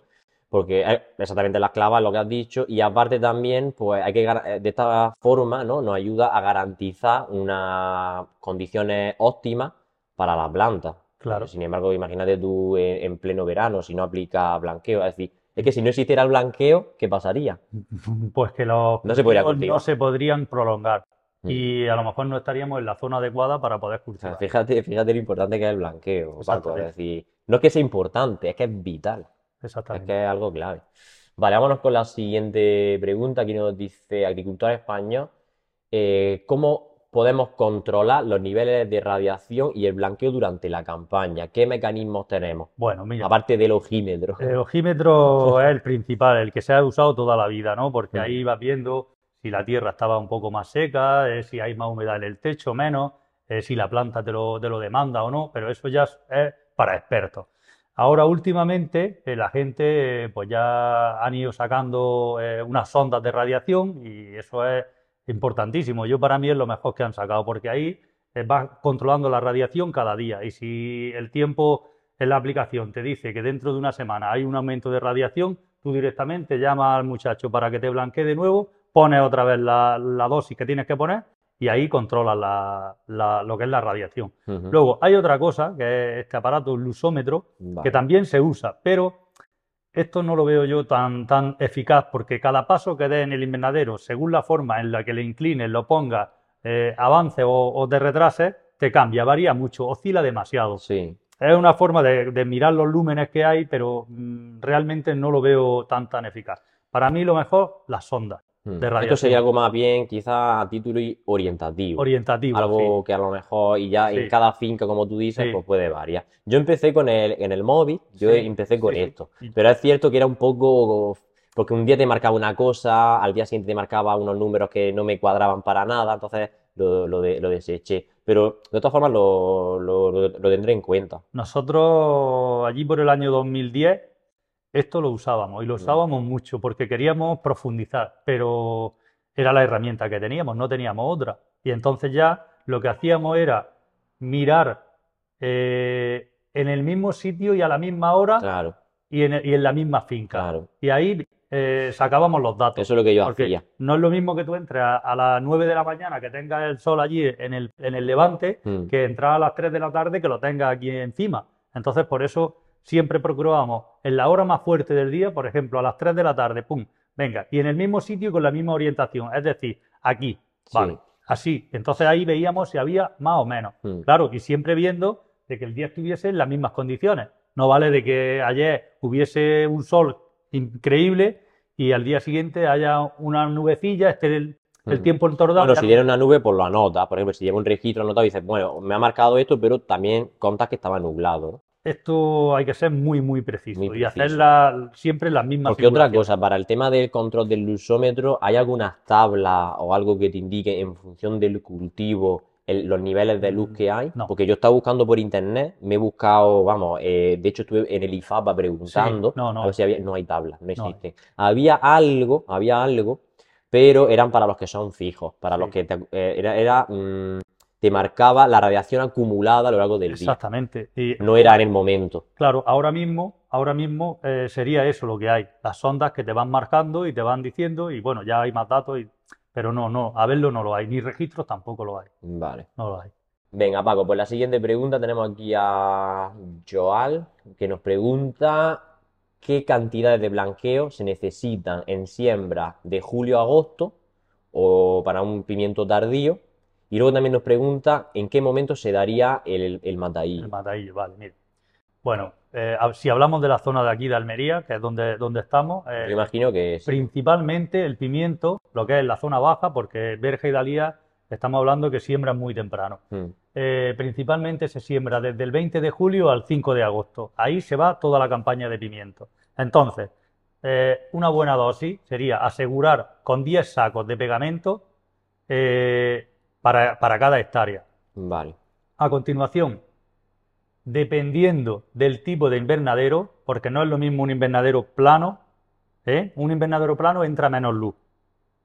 porque exactamente las clavas, lo que has dicho, y aparte también, pues hay que, eh, de esta forma, ¿no? Nos ayuda a garantizar unas condiciones óptimas para las plantas. Claro. Sin embargo, imagínate tú en, en pleno verano, si no aplicas blanqueo, es decir, es que si no existiera el blanqueo, ¿qué pasaría? Pues que los No se podría no se podrían prolongar. Y a lo mejor no estaríamos en la zona adecuada para poder O sea, cultivar. fíjate, fíjate lo importante que es el blanqueo, Paco, es decir, no es que sea importante, es que es vital. Es Exactamente. que es algo clave. Vale, vámonos con la siguiente pregunta. Aquí nos dice agricultor español, eh, ¿cómo podemos controlar los niveles de radiación y el blanqueo durante la campaña? ¿Qué mecanismos tenemos? Bueno, mira, Aparte del ojímetro. el ojímetro es el principal, el que se ha usado toda la vida, ¿no? Porque ahí vas viendo si la tierra estaba un poco más seca, eh, si hay más humedad en el techo, menos, eh, si la planta te lo, te lo demanda o no, pero eso ya es, para expertos. Ahora, últimamente, eh, la gente pues ya han ido sacando unas sondas de radiación y eso es importantísimo. Yo para mí es lo mejor que han sacado, porque ahí vas controlando la radiación cada día y si el tiempo en la aplicación te dice que dentro de una semana hay un aumento de radiación, tú directamente llamas al muchacho para que te blanquee de nuevo, pones otra vez la, la dosis que tienes que poner y ahí controlas la- la- lo que es la radiación. Luego, hay otra cosa, que es este aparato, el lusómetro, Vale. que también se usa, pero esto no lo veo yo tan, tan eficaz porque cada paso que dé en el invernadero, según la forma en la que le inclines, lo pongas, eh, avance o, o te retrases, te cambia, varía mucho, oscila demasiado. Sí. Es una forma de, de mirar los lúmenes que hay, pero mm, realmente no lo veo tan, tan eficaz. Para mí lo mejor, las sondas. De Esto sería algo más bien, quizá a título orientativo. Orientativo, Algo sí. que a lo mejor, y ya en cada finca, como tú dices, Sí. pues puede variar. Yo empecé con el, en el móvil, yo empecé con esto. Pero es cierto que era un poco. Porque un día te marcaba una cosa, al día siguiente te marcaba unos números que no me cuadraban para nada, entonces lo, lo, de- lo deseché. Pero de todas formas lo, lo- lo- lo tendré en cuenta. Nosotros allí por el año 2010 esto lo usábamos y lo usábamos mucho porque queríamos profundizar, pero era la herramienta que teníamos, no teníamos otra. Y entonces ya lo que hacíamos era mirar eh, en el mismo sitio y a la misma hora Claro, y en, y en la misma finca. claro. Y ahí eh, sacábamos los datos. Eso es lo que yo Porque hacía. no es lo mismo que tú entres a, a las 9 de la mañana, que tengas el sol allí en el, en el levante, Mm. que entrar a las 3 de la tarde, que lo tengas aquí encima. Entonces, por eso siempre procurábamos en la hora más fuerte del día, por ejemplo, a las 3 de la tarde, pum, venga, y en el mismo sitio con la misma orientación, es decir, aquí, Sí. vale, así. Entonces ahí veíamos si había más o menos. Mm. Claro, y siempre viendo de que el día estuviese en las mismas condiciones. No vale de que ayer hubiese un sol increíble y al día siguiente haya una nubecilla, esté el, el Mm. tiempo entornado. Bueno, si viene una nube, pues lo anotas. Por ejemplo, si lleva un registro anotado y dices, bueno, me ha marcado esto, pero también contas que estaba nublado, ¿no? Esto hay que ser muy, muy preciso Muy y hacer preciso. la- siempre las mismas Porque otra cosa, para el tema del control del lusómetro, ¿hay algunas tablas o algo que te indique en función del cultivo el- los niveles de luz que hay? Mm, no. Porque yo estaba buscando por internet, me he buscado, vamos, eh, de hecho estuve en el IFAPA preguntando no, no. a ver si había, no hay tablas, no No existen. Había algo, había algo, pero eran para los que son fijos, para los Sí. que te, eh, era, era, mm, te marcaba la radiación acumulada a lo largo del día, Exactamente. No era en el momento. Claro, ahora mismo, ahora mismo eh, sería eso lo que hay, las sondas que te van marcando y te van diciendo y bueno, ya hay más datos, y- pero no, no, a verlo no lo hay, ni registros tampoco lo hay, Vale. no lo hay. Venga, Paco, pues la siguiente pregunta tenemos aquí a Joal, que nos pregunta qué cantidades de blanqueo se necesitan en siembra de julio a agosto o para un pimiento tardío. Y luego también nos pregunta en qué momento se daría el, el mataillo. El mataillo, vale, mire. Bueno, eh, si hablamos de la zona de aquí de Almería, que es donde, donde estamos, eh, imagino que principalmente el pimiento, lo que es la zona baja, porque Berja y Dalía estamos hablando que siembran muy temprano. Mm, Eh, principalmente se siembra desde el 20 de julio al 5 de agosto. Ahí se va toda la campaña de pimiento. Entonces, una buena dosis sería asegurar con 10 sacos de pegamento para, para cada hectárea. Vale. A continuación, dependiendo del tipo de invernadero, porque no es lo mismo un invernadero plano, ¿eh? Un invernadero plano entra menos luz.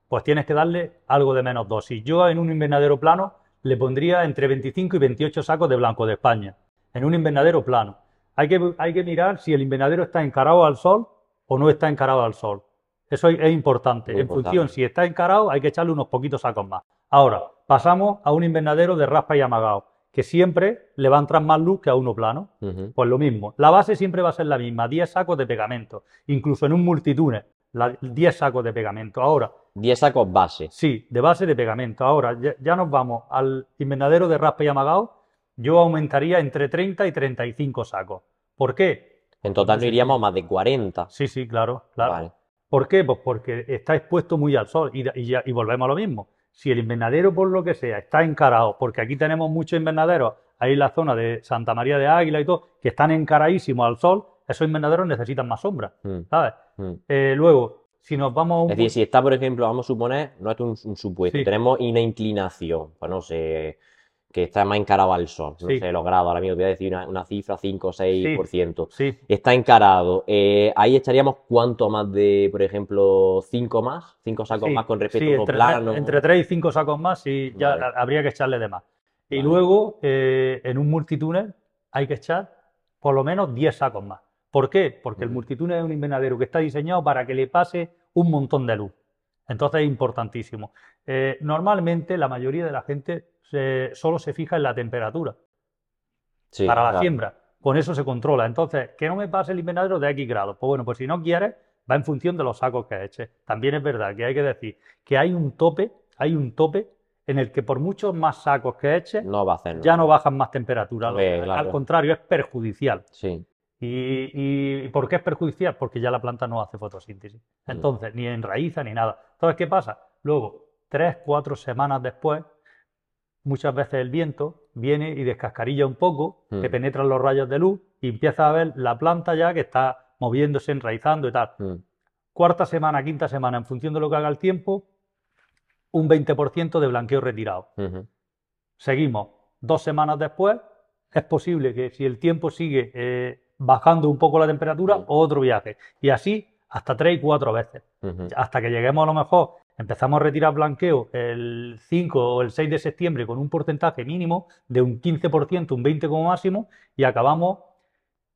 Pues tienes que darle algo de menos dosis. Yo en un invernadero plano le pondría entre 25 y 28 sacos de blanco de España. En un invernadero plano. Hay que, hay que mirar si el invernadero está encarado al sol o no está encarado al sol. Eso es es importante. Muy En importante. función, si está encarado, hay que echarle unos poquitos sacos más. Ahora, pasamos a un invernadero de raspa y amagado, que siempre le va a entrar más luz que a uno plano. Pues lo mismo, la base siempre va a ser la misma, 10 sacos de pegamento, incluso en un multitúnel, la- 10 sacos de pegamento. Ahora, 10 sacos base. sí, de base de pegamento. Ahora, ya, ya nos vamos al invernadero de raspa y amagado, yo aumentaría entre 30 y 35 sacos. ¿Por qué? En total no iríamos a más de 40. Sí, sí, claro, claro. Vale. ¿Por qué? Pues porque está expuesto muy al sol y, y ya- y volvemos a lo mismo. Si el invernadero, por lo que sea, está encarado, porque aquí tenemos muchos invernaderos, ahí en la zona de Santa María de Águila y todo, que están encaradísimos al sol, esos invernaderos necesitan más sombra, Mm, ¿sabes? mm. Eh, luego, si nos vamos a un Es decir, si está, por ejemplo, vamos a suponer, no es un, un supuesto, Sí. tenemos una inclinación, pues no sé, que está más encarado al sol, no Sí. sé los grados, ahora mismo voy a decir una, una cifra 5 o 6%. Sí, Está encarado, eh, ahí echaríamos cuánto más de, por ejemplo, 5 más, 5 sacos más con respecto a entre, entre tres y cinco sacos más, sí, ya Vale. habría que echarle de más. Y Vale. luego, eh, en un multitúnel hay que echar por lo menos 10 sacos más. ¿Por qué? Porque el multitúnel es un invernadero que está diseñado para que le pase un montón de luz. Entonces es importantísimo. Eh, normalmente la mayoría de la gente se- solo se fija en la temperatura Sí, para la claro. siembra. Con eso se controla. Entonces, que no me pase el invernadero de X grados. Pues bueno, pues si no quieres, va en función de los sacos que eches. También es verdad que hay que decir que hay un tope, hay un tope en el que por muchos más sacos que eches, No va a hacer ya no bajan más temperatura. Al contrario, es perjudicial. Sí. ¿Y, y- por qué es perjudicial? Porque ya la planta no hace fotosíntesis. Mm. Entonces, ni enraiza ni nada. Entonces, ¿qué pasa? Luego, tres, cuatro semanas después, muchas veces el viento viene y descascarilla un poco, Mm. te penetran los rayos de luz y empiezas a ver la planta ya que está moviéndose, enraizando y tal. Mm. Cuarta semana, quinta semana, en función de lo que haga el tiempo, un 20% de blanqueo retirado. Seguimos dos semanas después, es posible que si el tiempo sigue eh, bajando un poco la temperatura, Mm. otro viaje. Y así hasta tres y cuatro veces. Hasta que lleguemos a lo mejor, empezamos a retirar blanqueo el 5 o el 6 de septiembre con un porcentaje mínimo de un 15%, un 20% como máximo, y acabamos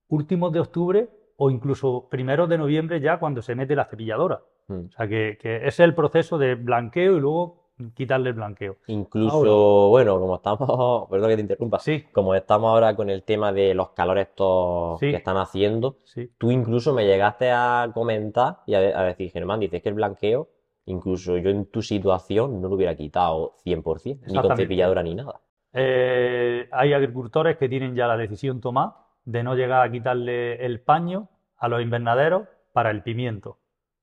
últimos de octubre o incluso primeros de noviembre ya cuando se mete la cepilladora. Mm. O sea que, que ese es el proceso de blanqueo y luego quitarle el blanqueo. Incluso, Ahora. bueno, como estamos, perdón que te interrumpa, Sí. como estamos ahora con el tema de los calores estos Sí. que están haciendo, Sí. tú incluso me llegaste a comentar y a, a decir, Germán, dices que el blanqueo, incluso yo en tu situación no lo hubiera quitado 100%, ni con cepilladora ni nada. Eh, hay agricultores que tienen ya la decisión tomada de no llegar a quitarle el paño a los invernaderos para el pimiento.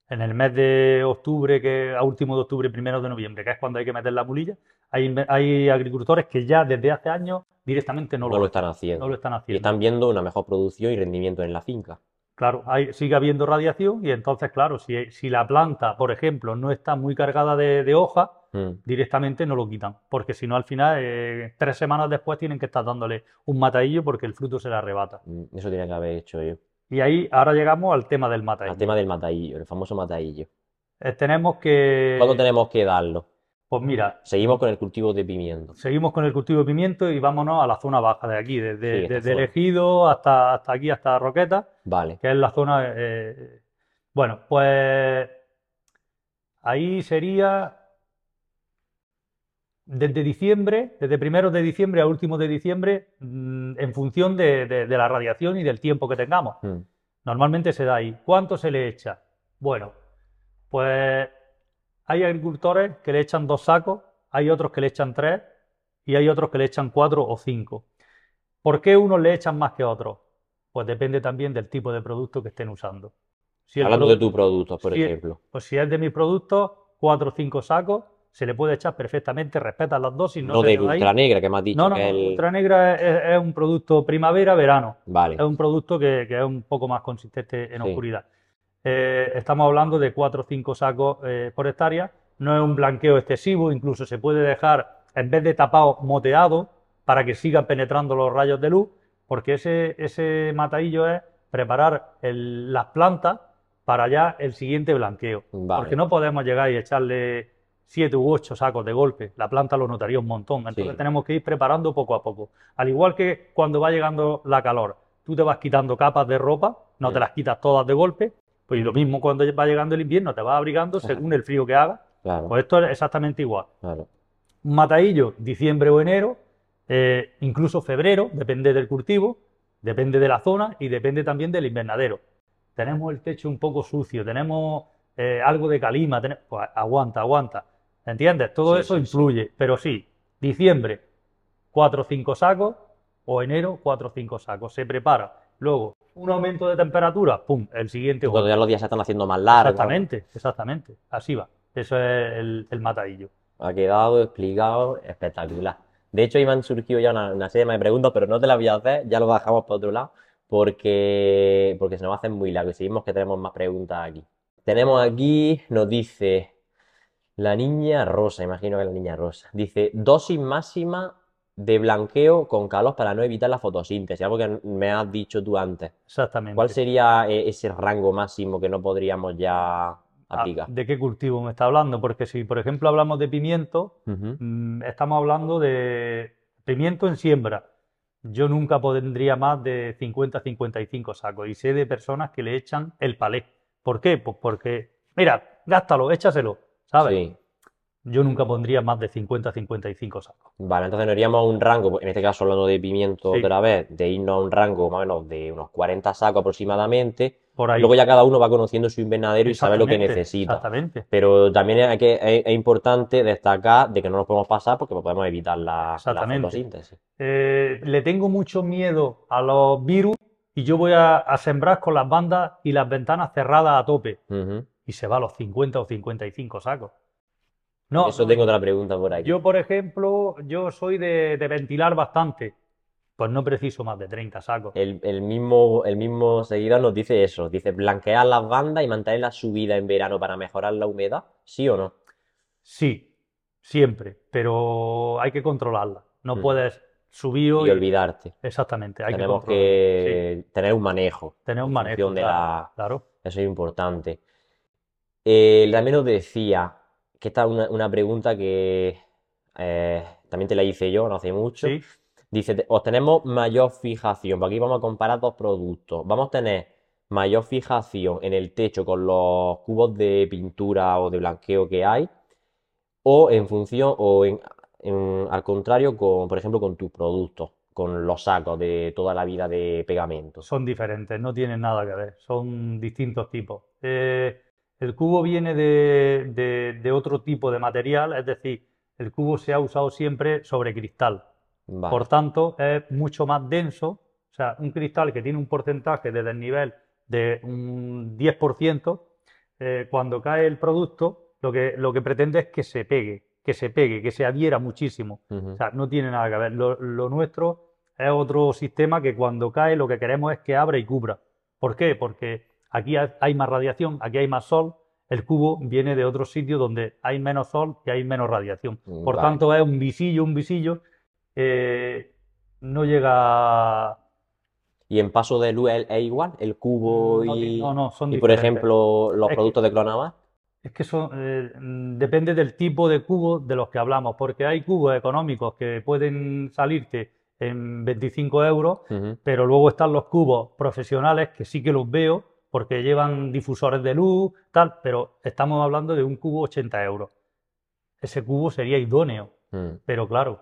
En el mes de octubre, que a último de octubre, primero de noviembre, que es cuando hay que meter la mulilla, hay, agricultores que ya desde hace años directamente no No lo, lo están haciendo. no lo están Y haciendo. están viendo una mejor producción y rendimiento en la finca. Claro, hay- sigue habiendo radiación y entonces, claro, si, si la planta, por ejemplo, no está muy cargada de, de hojas, Mm. directamente no lo quitan, porque si no, al final, eh, tres semanas después tienen que estar dándole un matadillo porque el fruto se le arrebata. Mm, Eso tenía que haber hecho yo. Y ahí ahora llegamos al tema del Al matadillo. tema del matadillo, el famoso matadillo. Eh, tenemos que, ¿Cuándo tenemos que darlo? Pues mira, Seguimos con el cultivo de pimiento. seguimos con el cultivo de pimiento y vámonos a la zona baja de aquí, desde, Sí, esta desde zona. el Ejido hasta, hasta aquí, hasta Roqueta, Vale. que es la zona... eh, bueno, pues ahí sería desde diciembre, desde primeros de diciembre a últimos de diciembre, mm, en función de, de- de la radiación y del tiempo que tengamos. Mm. Normalmente se da ahí. ¿Cuánto se le echa? Bueno, pues hay agricultores que le echan dos sacos, hay otros que le echan tres y hay otros que le echan cuatro o cinco. ¿Por qué unos le echan más que otros? Pues depende también del tipo de producto que estén usando. Si Hablando de produ- tus productos, por si- ejemplo. Pues si es de mis productos, cuatro o cinco sacos, se le puede echar perfectamente, respeta las dosis, no No de le va ahí. Ultra Negra, que me has dicho No, no, el... Ultra Negra es, es un producto primavera-verano. Vale. Es un producto que, que es un poco más consistente en Sí. oscuridad. Eh, estamos hablando de 4 o 5 sacos eh, por hectárea. No es un blanqueo excesivo, incluso se puede dejar, en vez de tapado, moteado para que sigan penetrando los rayos de luz, porque ese, ese matadillo es preparar el- las plantas para ya el siguiente blanqueo. Vale. Porque no podemos llegar y echarle 7 u 8 sacos de golpe. La planta lo notaría un montón. Entonces Sí. tenemos que ir preparando poco a poco. Al igual que cuando va llegando la calor, tú te vas quitando capas de ropa, no Sí. te las quitas todas de golpe. Pues y lo mismo cuando va llegando el invierno, te vas abrigando según el frío que haga. Claro, Pues esto es exactamente igual. claro. Un matadillo, diciembre o enero, eh, incluso febrero, depende del cultivo, depende de la zona y depende también del invernadero. Tenemos el techo un poco sucio, tenemos eh, algo de calima, tene- pues aguanta, aguanta. ¿Entiendes? Todo Sí, eso sí, sí. influye, pero sí, diciembre, 4 o 5 sacos, o enero, 4 o 5 sacos. Se prepara. Luego, un aumento de temperatura, ¡pum! El siguiente Cuando ya los días se están haciendo más largos. Exactamente, exactamente. Así va. Eso es el, el matadillo. Ha quedado explicado espectacular. De hecho, ahí me han surgido ya una, una serie de preguntas, pero no te las voy a hacer, ya lo dejamos por otro lado, porque, porque se nos hacen muy largo y seguimos que tenemos más preguntas aquí. Tenemos aquí, nos dice la niña rosa, imagino que la niña rosa. Dice, dosis máxima de blanqueo con calor para no evitar la fotosíntesis, algo que me has dicho tú antes. Exactamente. ¿Cuál sería eh, ese rango máximo que no podríamos ya Ah, aplicar? ¿De qué cultivo me está hablando? Porque si, por ejemplo, hablamos de pimiento, mm, estamos hablando de pimiento en siembra. Yo nunca pondría más de 50-55 sacos. Y sé de personas que le echan el palé. ¿Por qué? Pues porque, mira, gástalo, échaselo, ¿sabes? Sí. Yo nunca pondría más de 50-55 sacos. Vale, entonces nos iríamos a un rango, en este caso hablando de pimiento Sí. otra vez, de irnos a un rango más o menos de unos 40 sacos aproximadamente. Por ahí. Luego ya cada uno va conociendo su invernadero y sabe lo que necesita. Exactamente. Pero también hay que- es, es importante destacar de que no nos podemos pasar porque podemos evitar la, la fotosíntesis. Eh, le tengo mucho miedo a los virus y yo voy a, a sembrar con las bandas y las ventanas cerradas a tope. Y se va a los 50 o 55 sacos. No, Eso tengo otra pregunta por aquí. yo, por ejemplo, yo soy de, de ventilar bastante. Pues no preciso más de 30 sacos. El, el mismo, el mismo seguidor nos dice eso, dice blanquear las bandas y mantener la subida en verano para mejorar la humedad, ¿sí o no? Sí, siempre, pero hay que controlarla. No Mm. puedes subir Y olvidarte. Exactamente, hay Tenemos que tener un manejo. Tener un manejo, de claro, la- claro. Eso es importante. Eh, también nos decía que esta es una, una pregunta que eh, también te la hice yo no hace mucho. Sí. Dice, te- obtenemos mayor fijación. Aquí vamos a comparar dos productos. Vamos a tener mayor fijación en el techo con los cubos de pintura o de blanqueo que hay, o en función, o en, en- al contrario, con, por ejemplo, con tus productos, con los sacos de toda la vida de pegamento. Son diferentes, no tienen nada que ver, son distintos tipos. Eh, el cubo viene de, de- de otro tipo de material, es decir, el cubo se ha usado siempre sobre cristal. Vale. Por tanto, es mucho más denso. O sea, un cristal que tiene un porcentaje de desnivel de un 10%, eh, cuando cae el producto, lo que, lo que pretende es que se pegue, que se pegue, que se adhiera muchísimo. O sea, no tiene nada que ver. Lo, lo nuestro es otro sistema que cuando cae lo que queremos es que abra y cubra. ¿Por qué? Porque aquí hay más radiación, aquí hay más sol. El cubo viene de otro sitio donde hay menos sol y hay menos radiación. Por Vale. tanto, es un visillo, un visillo. eh, no llega. Y en paso de luz es, igual, el cubo No, y, no, no, son y por ejemplo los Es que- productos de Clonamar. Es que eso eh, depende del tipo de cubo de los que hablamos, porque hay cubos económicos que pueden salirte en 25 euros, pero luego están los cubos profesionales que sí que los veo porque llevan difusores de luz, tal, pero estamos hablando de un cubo 80 euros. Ese cubo sería idóneo, Mm. pero claro,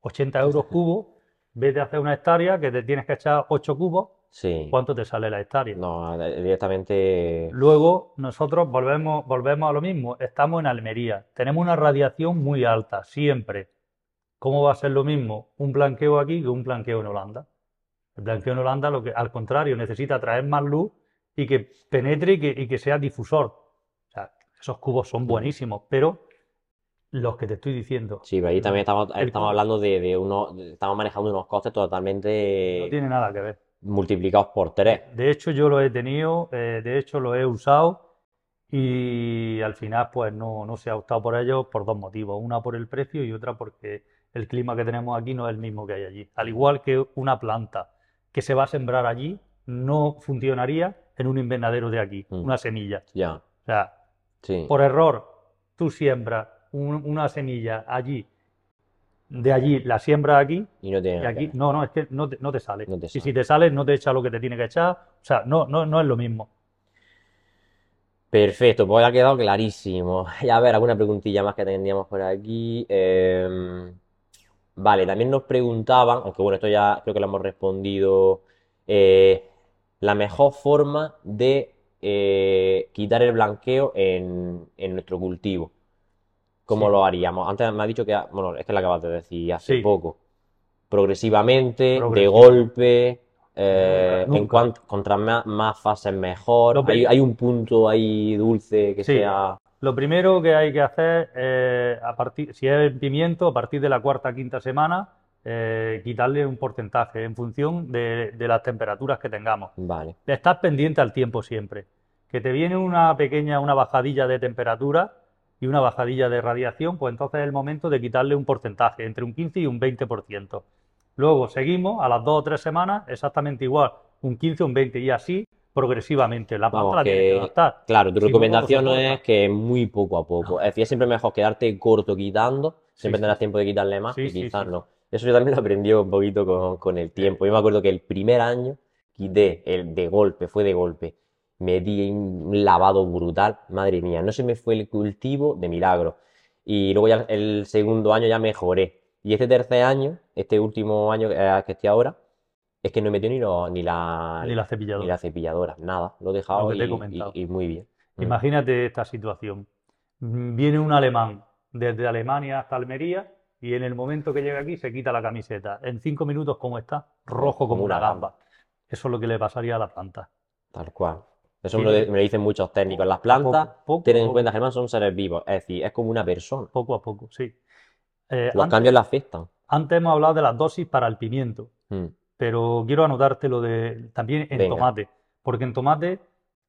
80 euros cubo, vete a hacer una hectárea que te tienes que echar 8 cubos, Sí. ¿cuánto te sale la hectárea? No, de- directamente. Luego nosotros volvemos, volvemos a lo mismo, estamos en Almería, tenemos una radiación muy alta, siempre. ¿Cómo va a ser lo mismo un blanqueo aquí que un blanqueo en Holanda? El blanqueo en Holanda, lo que, al contrario, necesita traer más luz y que penetre y que, y que sea difusor. O sea, esos cubos son buenísimos, pero los que te estoy diciendo Sí, pero ahí también estamos, El estamos hablando de, de unos, de- estamos manejando unos costes totalmente no tiene nada que ver. multiplicados por tres. De hecho, yo lo he tenido, eh, de hecho, lo he usado y al final, pues no, no se ha optado por ellos por dos motivos. Una por el precio y otra porque el clima que tenemos aquí no es el mismo que hay allí. Al igual que una planta que se va a sembrar allí, no funcionaría en un invernadero de aquí, Mm. una semilla. Ya, O sea, sí. por error, tú siembras un- una semilla allí, de allí la siembras aquí Y no tiene y aquí, no, no, es que no te, no te sale. No te Y sale. si te sale, no te echa lo que te tiene que echar. O sea, no, no, no es lo mismo. Perfecto, pues ha quedado clarísimo. Y a ver, alguna preguntilla más que tendríamos por aquí. Em, vale, también nos preguntaban, aunque bueno, esto ya creo que lo hemos respondido, eh, la mejor forma de eh, quitar el blanqueo en, en nuestro cultivo. ¿Cómo Sí. lo haríamos? Antes me ha dicho que, bueno, es que lo acabas de decir hace Sí. poco. Progresivamente, de golpe, eh, en Nunca. cuan- contra más, más fases mejor. Hay, hay un punto ahí dulce que Sí. sea. Lo primero que hay que hacer, eh, a partir, si es el pimiento, a partir de la cuarta quinta semana, eh, quitarle un porcentaje en función de, de las temperaturas que tengamos. Vale. Estás pendiente al tiempo siempre. Que te viene una pequeña, una bajadilla de temperatura y una bajadilla de radiación, pues entonces es el momento de quitarle un porcentaje, entre un 15 y un 20%. Luego seguimos a las dos o tres semanas, exactamente igual, un 15 o un 20 y así progresivamente. La Vamos, la que que, adaptar. claro, tu Si no, recomendación no es que muy poco a poco. Es decir, es siempre mejor quedarte corto quitando, siempre sí, tendrás sí. tiempo de quitarle más Sí, sí, quizás sí. no. Eso yo también lo aprendí un poquito con, con el tiempo. Yo me acuerdo que el primer año quité el de golpe, fue de golpe. Me di un lavado brutal, madre mía, no se me fue el cultivo de milagro. Y luego ya el segundo año ya mejoré. Y este tercer año, este último año eh, que estoy ahora, es que no he metido ni, lo- ni la, Ni la cepilladora. ni la cepilladora, nada, lo he dejado Lo te he y- y- y muy bien. Mm. Imagínate esta situación. Viene un alemán desde Alemania hasta Almería y en el momento que llega aquí se quita la camiseta. En cinco minutos, ¿cómo está? Rojo como Como una gamba. Eso es lo que le pasaría a la planta. Tal cual. Eso me lo, me lo dicen muchos técnicos. Las plantas, Poco, poco, ten en cuenta, Germán, son seres vivos. Es decir, es como una persona. Poco a poco, sí. Eh, Los antes, cambios le afectan. antes hemos hablado de las dosis para el pimiento, Mm. pero quiero anotarte lo de también en Venga. tomate, porque en tomate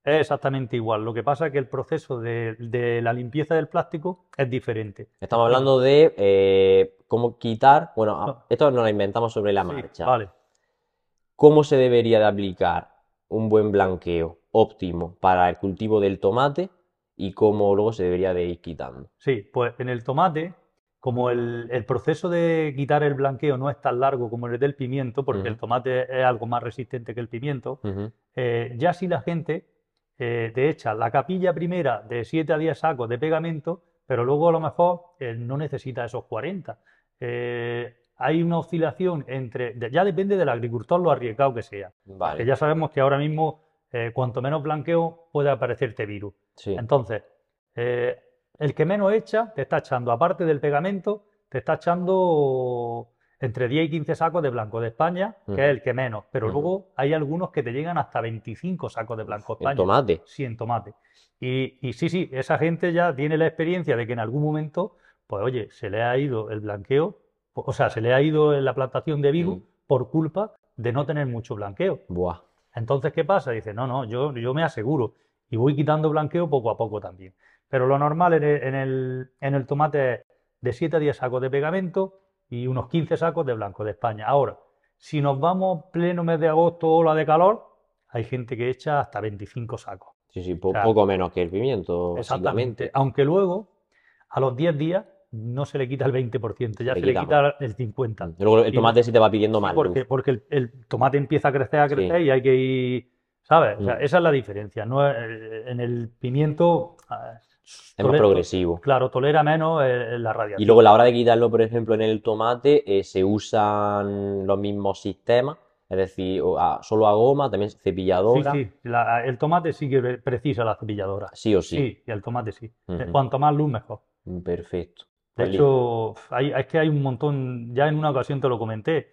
es exactamente igual. Lo que pasa es que el proceso de, de la limpieza del plástico es diferente. Estamos hablando de eh, cómo quitar. Bueno, a- No. esto nos lo inventamos sobre la Sí, marcha. vale. ¿Cómo se debería de aplicar un buen blanqueo óptimo para el cultivo del tomate y cómo luego se debería de ir quitando? Sí, pues en el tomate, como el, el proceso de quitar el blanqueo no es tan largo como el del pimiento, porque el tomate es algo más resistente que el pimiento, eh, ya si la gente eh, te echa la capilla primera de 7 a 10 sacos de pegamento, pero luego a lo mejor eh, no necesita esos 40. Eh, hay una oscilación entre, de- ya depende del agricultor lo arriesgado que sea. Que Vale. ya sabemos que ahora mismo, eh, cuanto menos blanqueo, puede aparecerte virus. Sí. Entonces, el que menos echa, te está echando, aparte del pegamento, te está echando entre 10 y 15 sacos de blanco de España, que es el que menos. Pero luego hay algunos que te llegan hasta 25 sacos de blanco España. tomate. Sí, en tomate. Y, y sí, sí, esa gente ya tiene la experiencia de que en algún momento, pues oye, se le ha ido el blanqueo, o sea, se le ha ido la plantación de Mm. por culpa de no tener mucho blanqueo. Buah. Entonces, ¿qué pasa? Dice, no, no, yo, yo me aseguro y voy quitando blanqueo poco a poco también. Pero lo normal en el, en el, en el tomate es de 7 a 10 sacos de pegamento y unos 15 sacos de blanco de España. Ahora, si nos vamos pleno mes de agosto, ola de calor, hay gente que echa hasta 25 sacos. Sí, sí, po- O sea, poco menos que el pimiento, Exactamente. Aunque luego, a los 10 días, no se le quita el 20%, ya Se se le quita el 50%. Luego el Y- tomate sí te va pidiendo Sí, más porque, porque el, el tomate empieza a crecer, a Sí. crecer y hay que ir, ¿sabes? O sea, Mm. esa es la diferencia. No eh, en el pimiento ah, Es más progresivo. Claro, tolera menos eh, la Y radiación. luego a la hora de quitarlo, por ejemplo, en el tomate, eh, se usan los mismos sistemas, es decir, o a- solo a goma, también Sí, cepilladora, sí, la- el tomate sí que precisa la cepilladora. sí o sí. Sí, y el tomate sí. Eh. Cuanto más luz, mejor. Mm, Perfecto. De Pues hecho, hay- es que hay un montón, ya en una ocasión te lo comenté,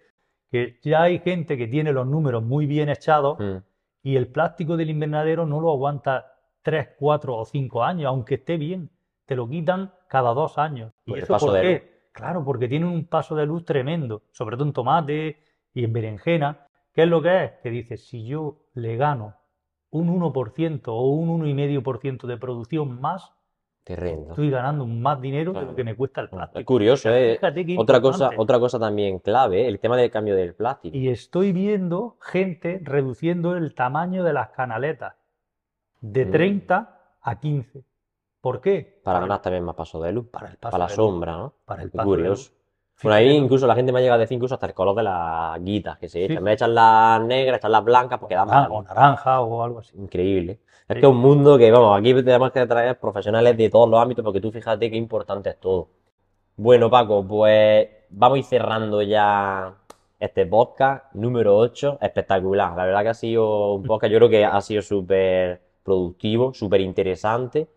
que ya hay gente que tiene los números muy bien echados. Mm, y el plástico del invernadero no lo aguanta 3, 4 o 5 años, aunque esté bien. Te lo quitan cada dos años. ¿Y eso paso por de qué? Claro, porque tiene un paso de luz tremendo, sobre todo en tomate y en berenjena. ¿Qué es lo que es? Que dice, si yo le gano un 1% o un 1,5% de producción más, estoy ganando más dinero de lo que me cuesta el Es plástico. curioso, ¿eh? Otra cosa, otra cosa también clave. El tema del cambio del plástico. Y estoy viendo gente reduciendo el tamaño de las canaletas de Mm. 30 a 15. ¿Por qué? Para ganar también más paso de luz. para el paso Para la de luz. sombra, ¿no? Para el paso de curioso. luz. Por ahí incluso la gente me ha llegado a decir incluso hasta el color de las guitas que se Sí. echan. Vez de echar las negras, echar las blancas porque da Ah, más o naranja o algo así. Increíble. Es Sí. que es un mundo que, vamos, aquí tenemos que traer profesionales de todos los ámbitos porque tú fíjate qué importante es todo. Bueno, Paco, pues vamos a ir cerrando ya este podcast número 8. Espectacular. La verdad que ha sido un podcast, yo creo que ha sido súper productivo, súper interesante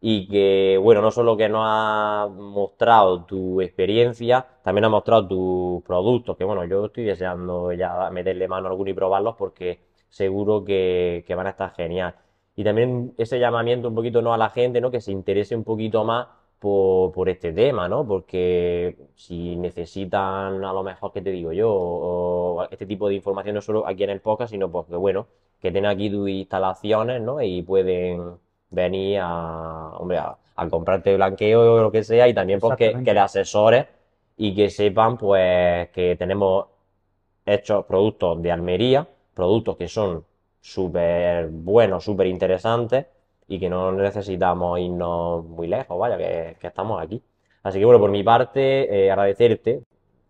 y que, bueno, no solo que nos ha mostrado tu experiencia, también ha mostrado tus productos, que bueno, yo estoy deseando ya meterle mano a alguno y probarlos porque seguro que, que van a estar genial. y también ese llamamiento un poquito ¿no? a la gente, ¿no? Que se interese un poquito más por, por este tema, ¿no? Porque si necesitan, a lo mejor, ¿qué te digo yo? O, este tipo de información no solo aquí en el podcast, sino porque, bueno, que tengan aquí tus instalaciones, ¿no? Y pueden venir a, hombre, a, a comprarte blanqueo o lo que sea y también porque que les asesores y que sepan, pues, que tenemos hechos productos de Almería, productos que son súper buenos, súper interesantes y que no necesitamos irnos muy lejos, vaya, que, estamos aquí. Así que bueno, por mi parte, eh, agradecerte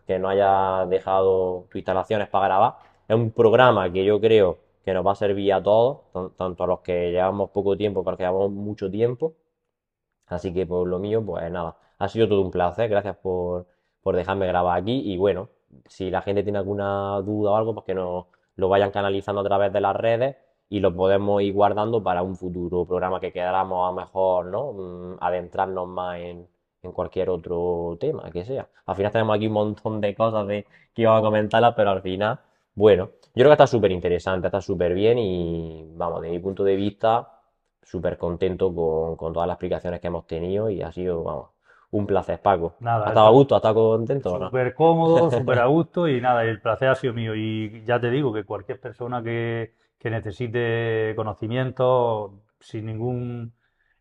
que nos hayas dejado tus instalaciones para grabar. Es un programa que yo creo que nos va a servir a todos, tan- tanto a los que llevamos poco tiempo, como a los que llevamos mucho tiempo. Así que por lo mío, pues nada, ha sido todo un placer, gracias por, por dejarme grabar aquí y bueno, si la gente tiene alguna duda o algo, pues que nos lo vayan canalizando a través de las redes y lo podemos ir guardando para un futuro programa que queramos a lo mejor, ¿no? Mm, adentrarnos más en, en cualquier otro tema que sea. Al final tenemos aquí un montón de cosas de, que íbamos a comentarlas, pero al final, bueno, yo creo que está súper interesante, está súper bien y vamos, de mi punto de vista súper contento con, con todas las explicaciones que hemos tenido y ha sido, vamos, un placer, Paco. Nada, ¿Has estado a gusto? ¿Has estado contento no? Súper cómodo, súper a gusto y nada, el placer ha sido mío. Y ya te digo que cualquier persona que, que necesite conocimiento sin ningún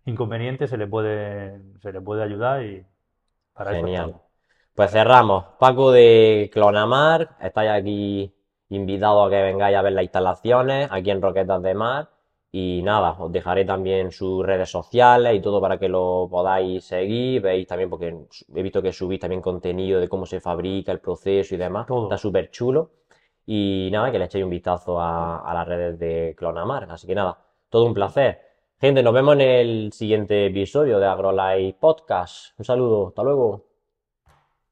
inconveniente se le puede, se le puede ayudar y para eso Genial. estamos. Pues cerramos. Paco de Clonamar, estáis aquí invitados a que vengáis a ver las instalaciones aquí en Roquetas de Mar. Y nada, os dejaré también sus redes sociales y todo para que lo podáis seguir. Veis también, porque he visto que subís también contenido de cómo se fabrica, el proceso y demás. Está súper chulo. Y nada, que le echéis un vistazo a, las redes de Clonamar. Así que nada, todo un placer. Gente, nos vemos en el siguiente episodio de AgroLife Podcast. Un saludo, hasta luego.